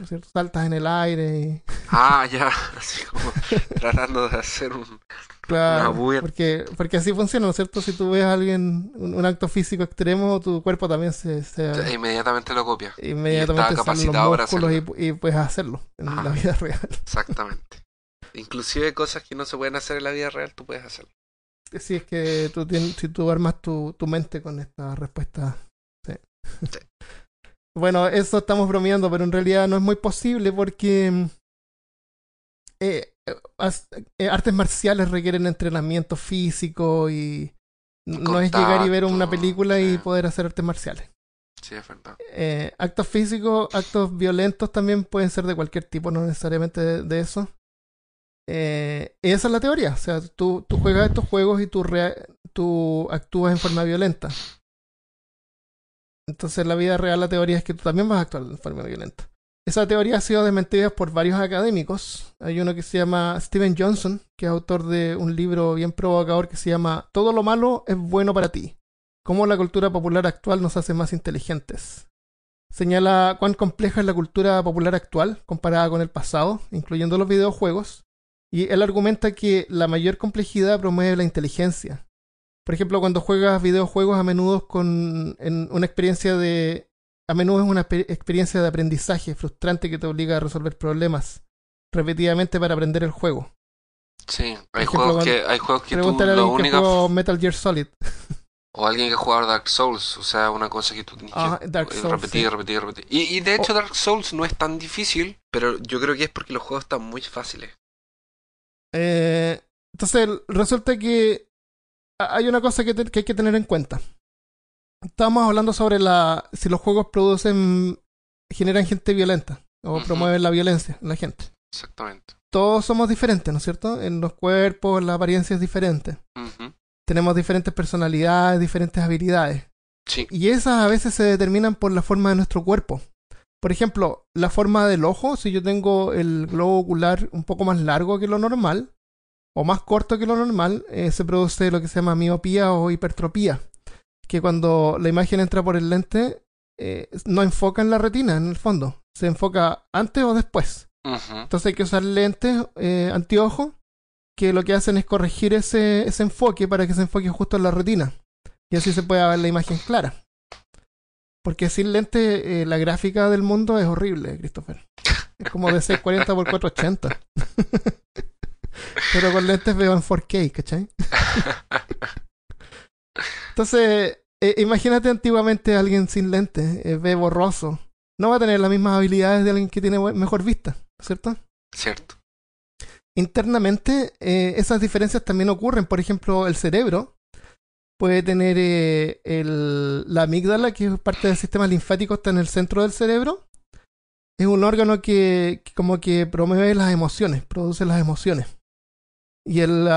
Speaker 1: cierto? saltas en el aire y...
Speaker 2: ah, ya, así como tratando de hacer un.
Speaker 1: Claro,
Speaker 2: Una bulla.
Speaker 1: porque, porque así funciona, ¿no es cierto? Si tú ves a alguien, un, un acto físico extremo, tu cuerpo también se, se
Speaker 2: e Inmediatamente lo copia.
Speaker 1: inmediatamente
Speaker 2: está
Speaker 1: salen los
Speaker 2: capacitado para
Speaker 1: y, y puedes hacerlo en
Speaker 2: Ajá.
Speaker 1: la vida real.
Speaker 2: Exactamente. Inclusive cosas que no se pueden hacer en la vida real, tú puedes hacerlo.
Speaker 1: Si es que tú tienes, si tú armas tu, tu mente con esta respuesta. Sí.
Speaker 2: Sí.
Speaker 1: Bueno, eso estamos bromeando, pero en realidad no es muy posible porque mm, eh, eh, artes marciales requieren entrenamiento físico y no es llegar y ver una película y poder hacer artes marciales.
Speaker 2: Sí, es verdad.
Speaker 1: Eh, actos físicos, actos violentos también pueden ser de cualquier tipo, no necesariamente de, eso. Eh, esa es la teoría. O sea, tú, tú juegas estos juegos y tú, tú actúas en forma violenta. Entonces, en la vida real, la teoría es que tú también vas a actuar en forma violenta. Esa teoría ha sido desmentida por varios académicos. Hay uno que se llama Steven Johnson, que es autor de un libro bien provocador que se llama Todo lo malo es bueno para ti cómo la cultura popular actual nos hace más inteligentes. Señala cuán compleja es la cultura popular actual comparada con el pasado, incluyendo los videojuegos, y él argumenta que la mayor complejidad promueve la inteligencia. Por ejemplo, cuando juegas videojuegos a menudo con una experiencia de a menudo es una experiencia de aprendizaje frustrante que te obliga a resolver problemas repetidamente para aprender el juego.
Speaker 2: Sí, hay juegos que hay juegos que tú lo
Speaker 1: único Metal Gear Solid.
Speaker 2: O alguien que juega Dark Souls, o sea, una cosa que tú tienes
Speaker 1: ah, Dark Souls,
Speaker 2: repetir, repetir, repetir. Y, de hecho, Dark Souls no es tan difícil, pero yo creo que es porque los juegos están muy fáciles.
Speaker 1: Eh, entonces, resulta que hay una cosa que, hay que tener en cuenta. Estábamos hablando sobre la si los juegos producen, generan gente violenta o promueven la violencia en la gente.
Speaker 2: Exactamente.
Speaker 1: Todos somos diferentes, ¿no es cierto? En los cuerpos, la apariencia es diferente tenemos diferentes personalidades, diferentes habilidades. Y esas a veces se determinan por la forma de nuestro cuerpo. Por ejemplo, la forma del ojo, si yo tengo el globo ocular un poco más largo que lo normal, o más corto que lo normal, eh, se produce lo que se llama miopía o hipertropía, que cuando la imagen entra por el lente, eh, no enfoca en la retina, en el fondo, se enfoca antes o después. Entonces hay que usar lentes eh, anteojos que lo que hacen es corregir ese, ese enfoque para que se enfoque justo en la retina. Y así se pueda ver la imagen clara. Porque sin lente eh, la gráfica del mundo es horrible, Christopher. Es como de 640 por 480. Pero con lentes veo en 4K, ¿cachai? Entonces, eh, imagínate antiguamente alguien sin lentes, eh, ve borroso. No va a tener las mismas habilidades de alguien que tiene mejor vista, ¿cierto?
Speaker 2: Cierto
Speaker 1: internamente eh, esas diferencias también ocurren. Por ejemplo, el cerebro puede tener el, la amígdala, que es parte del sistema linfático, está en el centro del cerebro. Es un órgano que, como que promueve las emociones, produce las emociones. Y el,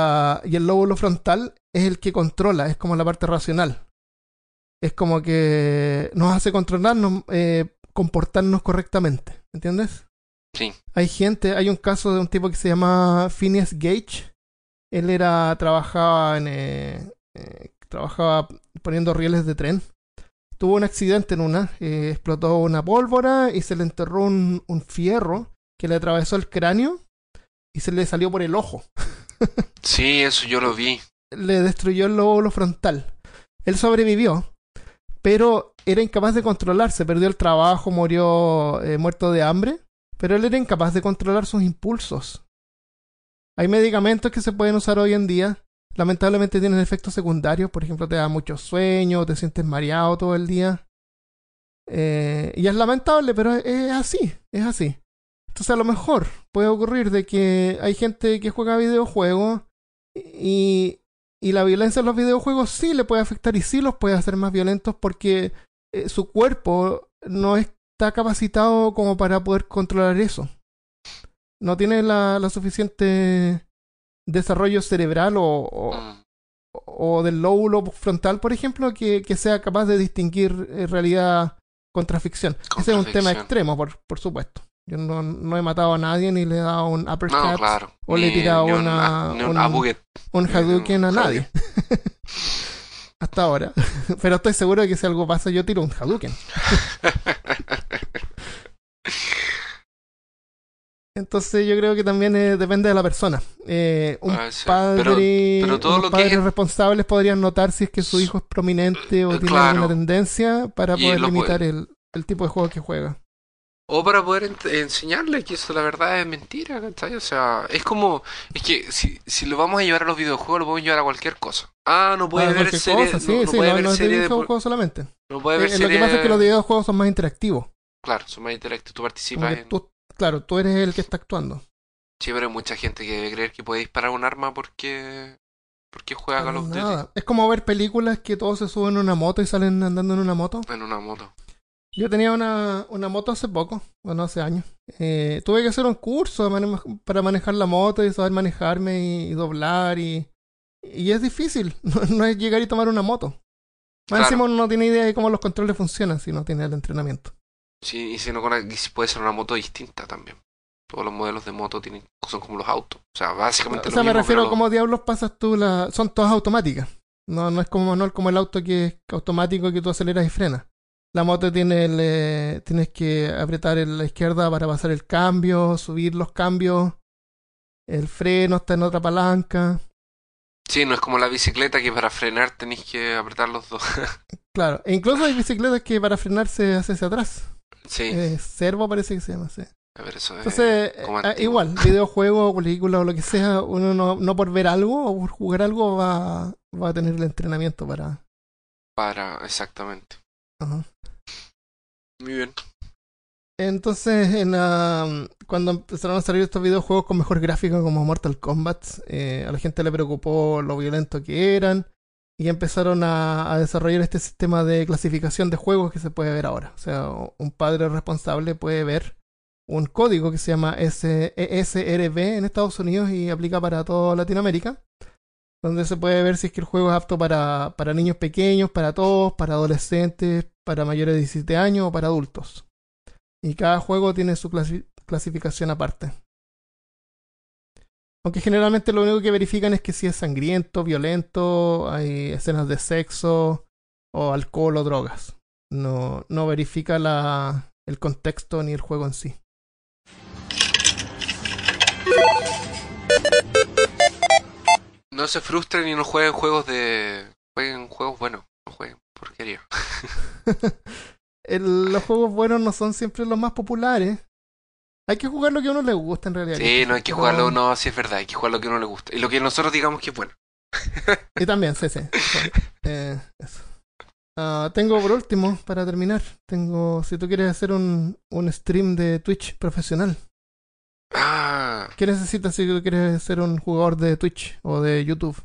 Speaker 1: y el lóbulo frontal es el que controla, es como la parte racional. Es como que nos hace controlarnos, eh, comportarnos correctamente. ¿Entiendes?
Speaker 2: Sí.
Speaker 1: Hay gente, hay un caso de un tipo que se llama Phineas Gage. Él era, trabajaba en, eh, eh, trabajaba poniendo rieles de tren. Tuvo un accidente en una, eh, explotó una pólvora y se le enterró un, un fierro que le atravesó el cráneo y se le salió por el ojo.
Speaker 2: sí, eso yo lo vi.
Speaker 1: Le destruyó el lóbulo frontal. Él sobrevivió, pero era incapaz de controlarse, perdió el trabajo, murió muerto de hambre pero él era incapaz de controlar sus impulsos. Hay medicamentos que se pueden usar hoy en día, lamentablemente tienen efectos secundarios, por ejemplo te da mucho sueño, te sientes mareado todo el día. Eh, y es lamentable, pero es, así, es así. Entonces a lo mejor puede ocurrir de que hay gente que juega videojuegos y, y la violencia en los videojuegos sí le puede afectar y sí los puede hacer más violentos porque eh, su cuerpo no es está capacitado como para poder controlar eso. No tiene la, suficiente desarrollo cerebral o, o, del lóbulo frontal, por ejemplo, que, sea capaz de distinguir eh, realidad contra ficción. Ese es un tema extremo, por, por supuesto. Yo no, no, he matado a nadie ni le he dado un uppercut o le he tirado una, un, un Hadouken a nadie. Hasta ahora. Pero estoy seguro de que si algo pasa yo tiro un Hadouken. Entonces yo creo que también eh, depende de la persona. Eh, un padre, pero, padres responsables podrían notar si es que su hijo es prominente o tiene alguna tendencia para poder limitar el, el, tipo de juego que juega.
Speaker 2: O para poder enseñarle que eso la verdad es mentira, ¿cachai? O sea, es como, es que si, si lo vamos a llevar a los videojuegos, lo podemos llevar a cualquier cosa. Ah, no puede ver series.
Speaker 1: Sí, no, sí, no, no es de videojuegos solamente.
Speaker 2: No puede ver
Speaker 1: eh, Lo que pasa es que los videojuegos son más interactivos.
Speaker 2: Claro, son más interactivos, tú participas en...
Speaker 1: Claro, tú eres el que está actuando.
Speaker 2: Sí, pero hay mucha gente que debe creer que puede disparar un arma porque porque juega Call of Duty.
Speaker 1: Es como ver películas que todos se suben en una moto y salen andando en una moto.
Speaker 2: En una moto.
Speaker 1: Yo tenía una, una moto hace poco, bueno, hace años. Eh, tuve que hacer un curso para manejar la moto y saber manejarme y, doblar y, y es difícil, no, es llegar y tomar una moto. Más encima uno no tiene idea de cómo los controles funcionan si no tiene el entrenamiento.
Speaker 2: Sí, y si no puede ser una moto distinta también. Todos los modelos de moto tienen, son como los autos. O sea, básicamente.
Speaker 1: O sea, me refiero a cómo diablos pasas tú la. Son todas automáticas. No, no es como no es como el auto que es automático que tú aceleras y frenas. La moto tiene el, eh, tienes que apretar en la izquierda para pasar el cambio, subir los cambios. El freno está en otra palanca.
Speaker 2: Sí, no es como la bicicleta que para frenar tenéis que apretar los dos.
Speaker 1: claro, e incluso hay bicicletas que para frenar se hace hacia atrás.
Speaker 2: Sí.
Speaker 1: Eh, servo parece que se llama, sí.
Speaker 2: A ver, eso
Speaker 1: Entonces, eh, igual, videojuego, película o lo que sea, uno no, no por ver algo o por jugar algo va, va a tener el entrenamiento para...
Speaker 2: Para, exactamente.
Speaker 1: Ajá.
Speaker 2: Muy bien.
Speaker 1: Entonces, en, cuando empezaron a salir estos videojuegos con mejor gráfico como Mortal Kombat, eh, a la gente le preocupó lo violento que eran y empezaron a, desarrollar este sistema de clasificación de juegos que se puede ver ahora. O sea, un padre responsable puede ver un código que se llama ESRB en Estados Unidos y aplica para toda Latinoamérica, donde se puede ver si es que el juego es apto para, para niños pequeños, para todos, para adolescentes, para mayores de 17 años o para adultos. Y cada juego tiene su clasificación aparte. Aunque generalmente lo único que verifican es que si es sangriento, violento, hay escenas de sexo o alcohol o drogas. No, no verifica la, el contexto ni el juego en sí.
Speaker 2: No se frustren y no jueguen juegos de. Jueguen juegos buenos, porquería.
Speaker 1: los juegos buenos no son siempre los más populares. Hay que jugar lo que a uno le gusta en realidad.
Speaker 2: Sí, no hay que jugarlo, no, sí es verdad, hay que jugar lo que a uno le gusta. Y lo que nosotros digamos que es bueno.
Speaker 1: y también, sí, sí. Eh, ah, tengo por último, para terminar, tengo, si tú quieres hacer un, un stream de Twitch profesional.
Speaker 2: Ah.
Speaker 1: ¿Qué necesitas si quieres ser un jugador de Twitch o de YouTube?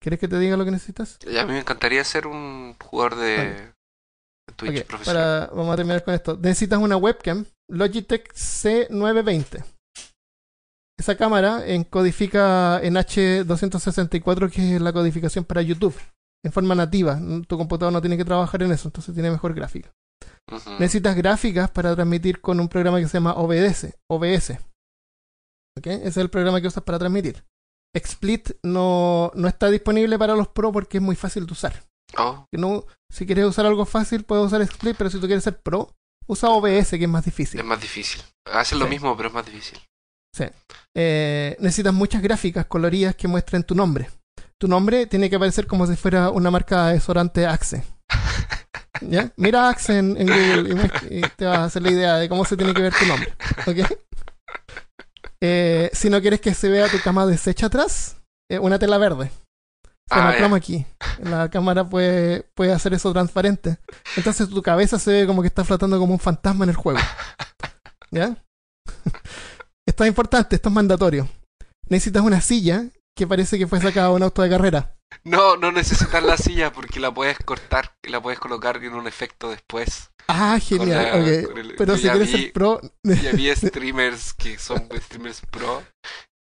Speaker 1: ¿Quieres que te diga lo que necesitas?
Speaker 2: A mí me encantaría ser un jugador de Twitch profesional.
Speaker 1: vamos a terminar con esto. Necesitas una webcam Logitech C920. Esa cámara encodifica en H264, que es la codificación para YouTube, en forma nativa. Tu computador no tiene que trabajar en eso, entonces tiene mejor gráfica. Necesitas gráficas para transmitir con un programa que se llama OBS. OBS. Ese es el programa que usas para transmitir. XSplit no, no está disponible para los pro porque es muy fácil de usar.
Speaker 2: Oh.
Speaker 1: No, si quieres usar algo fácil, puedes usar XSplit, pero si tú quieres ser pro, usa OBS, que es más difícil.
Speaker 2: Es más difícil. Hacen lo mismo, pero es más difícil.
Speaker 1: Sí. Eh, necesitas muchas gráficas coloridas que muestren tu nombre. Tu nombre tiene que aparecer como si fuera una marca de desodorante Axe. ¿Ya? Mira Axe en, Google y, te vas a hacer la idea de cómo se tiene que ver tu nombre. ¿Ok? Eh, si no quieres que se vea tu cama deshecha atrás, eh, una tela verde. Se ah, aquí. La cámara puede, puede hacer eso transparente. Entonces tu cabeza se ve como que está flotando como un fantasma en el juego. ¿Ya? esto es importante, esto es mandatorio. Necesitas una silla que parece que fue sacada de un auto de carrera.
Speaker 2: No, no necesitas la silla porque la puedes cortar y la puedes colocar en un efecto después.
Speaker 1: Ah, genial. Pero si quieres ser pro.
Speaker 2: Ya vi streamers que son streamers pro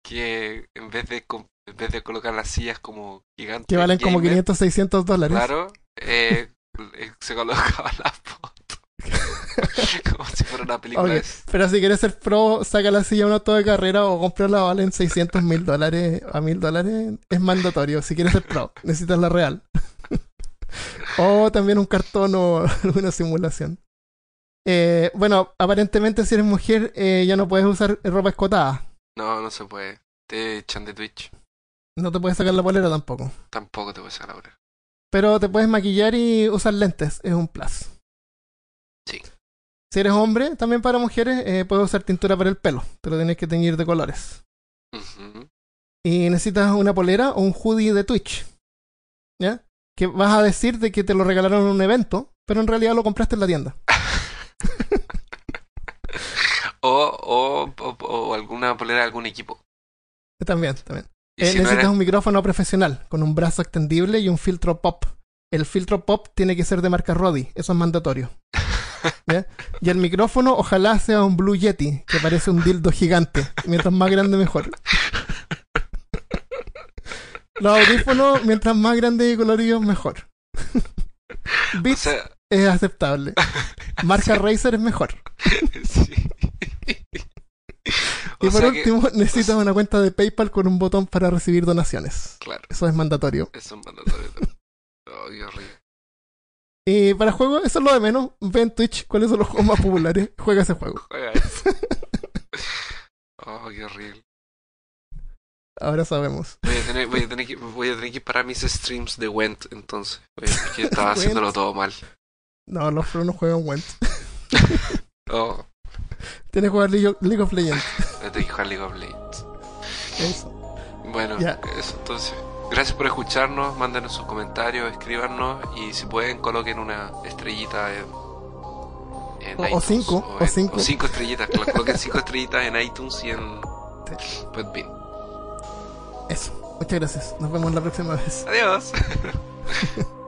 Speaker 2: que en vez de en vez de colocar las sillas como gigantes.
Speaker 1: Que valen como 500, 600 dólares.
Speaker 2: Claro, eh, eh, se colocaba la foto. como si fuera una película.
Speaker 1: Pero si quieres ser pro, saca la silla a un auto de carrera o comprarla valen 600 mil dólares a mil dólares. Es mandatorio. Si quieres ser pro, necesitas la real. o también un cartón o alguna simulación. Eh, bueno, aparentemente si eres mujer eh, ya no puedes usar ropa escotada.
Speaker 2: No, no se puede. Te echan de Twitch.
Speaker 1: No te puedes sacar la polera tampoco.
Speaker 2: Tampoco te puedes sacar la polera.
Speaker 1: Pero te puedes maquillar y usar lentes. Es un plus.
Speaker 2: Sí.
Speaker 1: Si eres hombre, también para mujeres, eh, puedes usar tintura para el pelo. Te lo tienes que teñir de colores. Y necesitas una polera o un hoodie de Twitch. ¿Ya? Que vas a decir de que te lo regalaron en un evento, pero en realidad lo compraste en la tienda.
Speaker 2: O, o, o, alguna polera de algún equipo.
Speaker 1: También, también. Eh, necesitas un micrófono profesional con un brazo extendible y un filtro pop. El filtro pop tiene que ser de marca Rodi, eso es mandatorio. Y el micrófono ojalá sea un Blue Yeti, que parece un dildo gigante. Mientras más grande mejor. Los audífonos, mientras más grande y colorido, mejor. Beats es aceptable. Marca Razer es mejor. y por último, necesitas una cuenta de PayPal con un botón para recibir donaciones.
Speaker 2: Claro.
Speaker 1: Eso es mandatorio.
Speaker 2: Eso es mandatorio. oh, qué horrible.
Speaker 1: Y para juegos, eso es lo de menos. Ve en Twitch cuáles son los juegos más populares. Juega ese juego.
Speaker 2: Juega eso. oh, qué horrible.
Speaker 1: Ahora sabemos.
Speaker 2: Voy a tener, voy a tener, que, voy a tener que parar mis streams de Went entonces. Porque estaba haciéndolo todo mal.
Speaker 1: No, los pro no juegan Went.
Speaker 2: oh.
Speaker 1: Tienes que jugar League of, Legends.
Speaker 2: Tengo que jugar League of Legends.
Speaker 1: Eso.
Speaker 2: Bueno, eso entonces. Gracias por escucharnos, mándenos sus comentarios, escríbanos y si pueden coloquen una estrellita en,
Speaker 1: en o, iTunes. O cinco, o, cinco.
Speaker 2: O cinco estrellitas, que coloquen cinco estrellitas en iTunes y en Podbean.
Speaker 1: Eso, muchas gracias. Nos vemos la próxima vez.
Speaker 2: Adiós.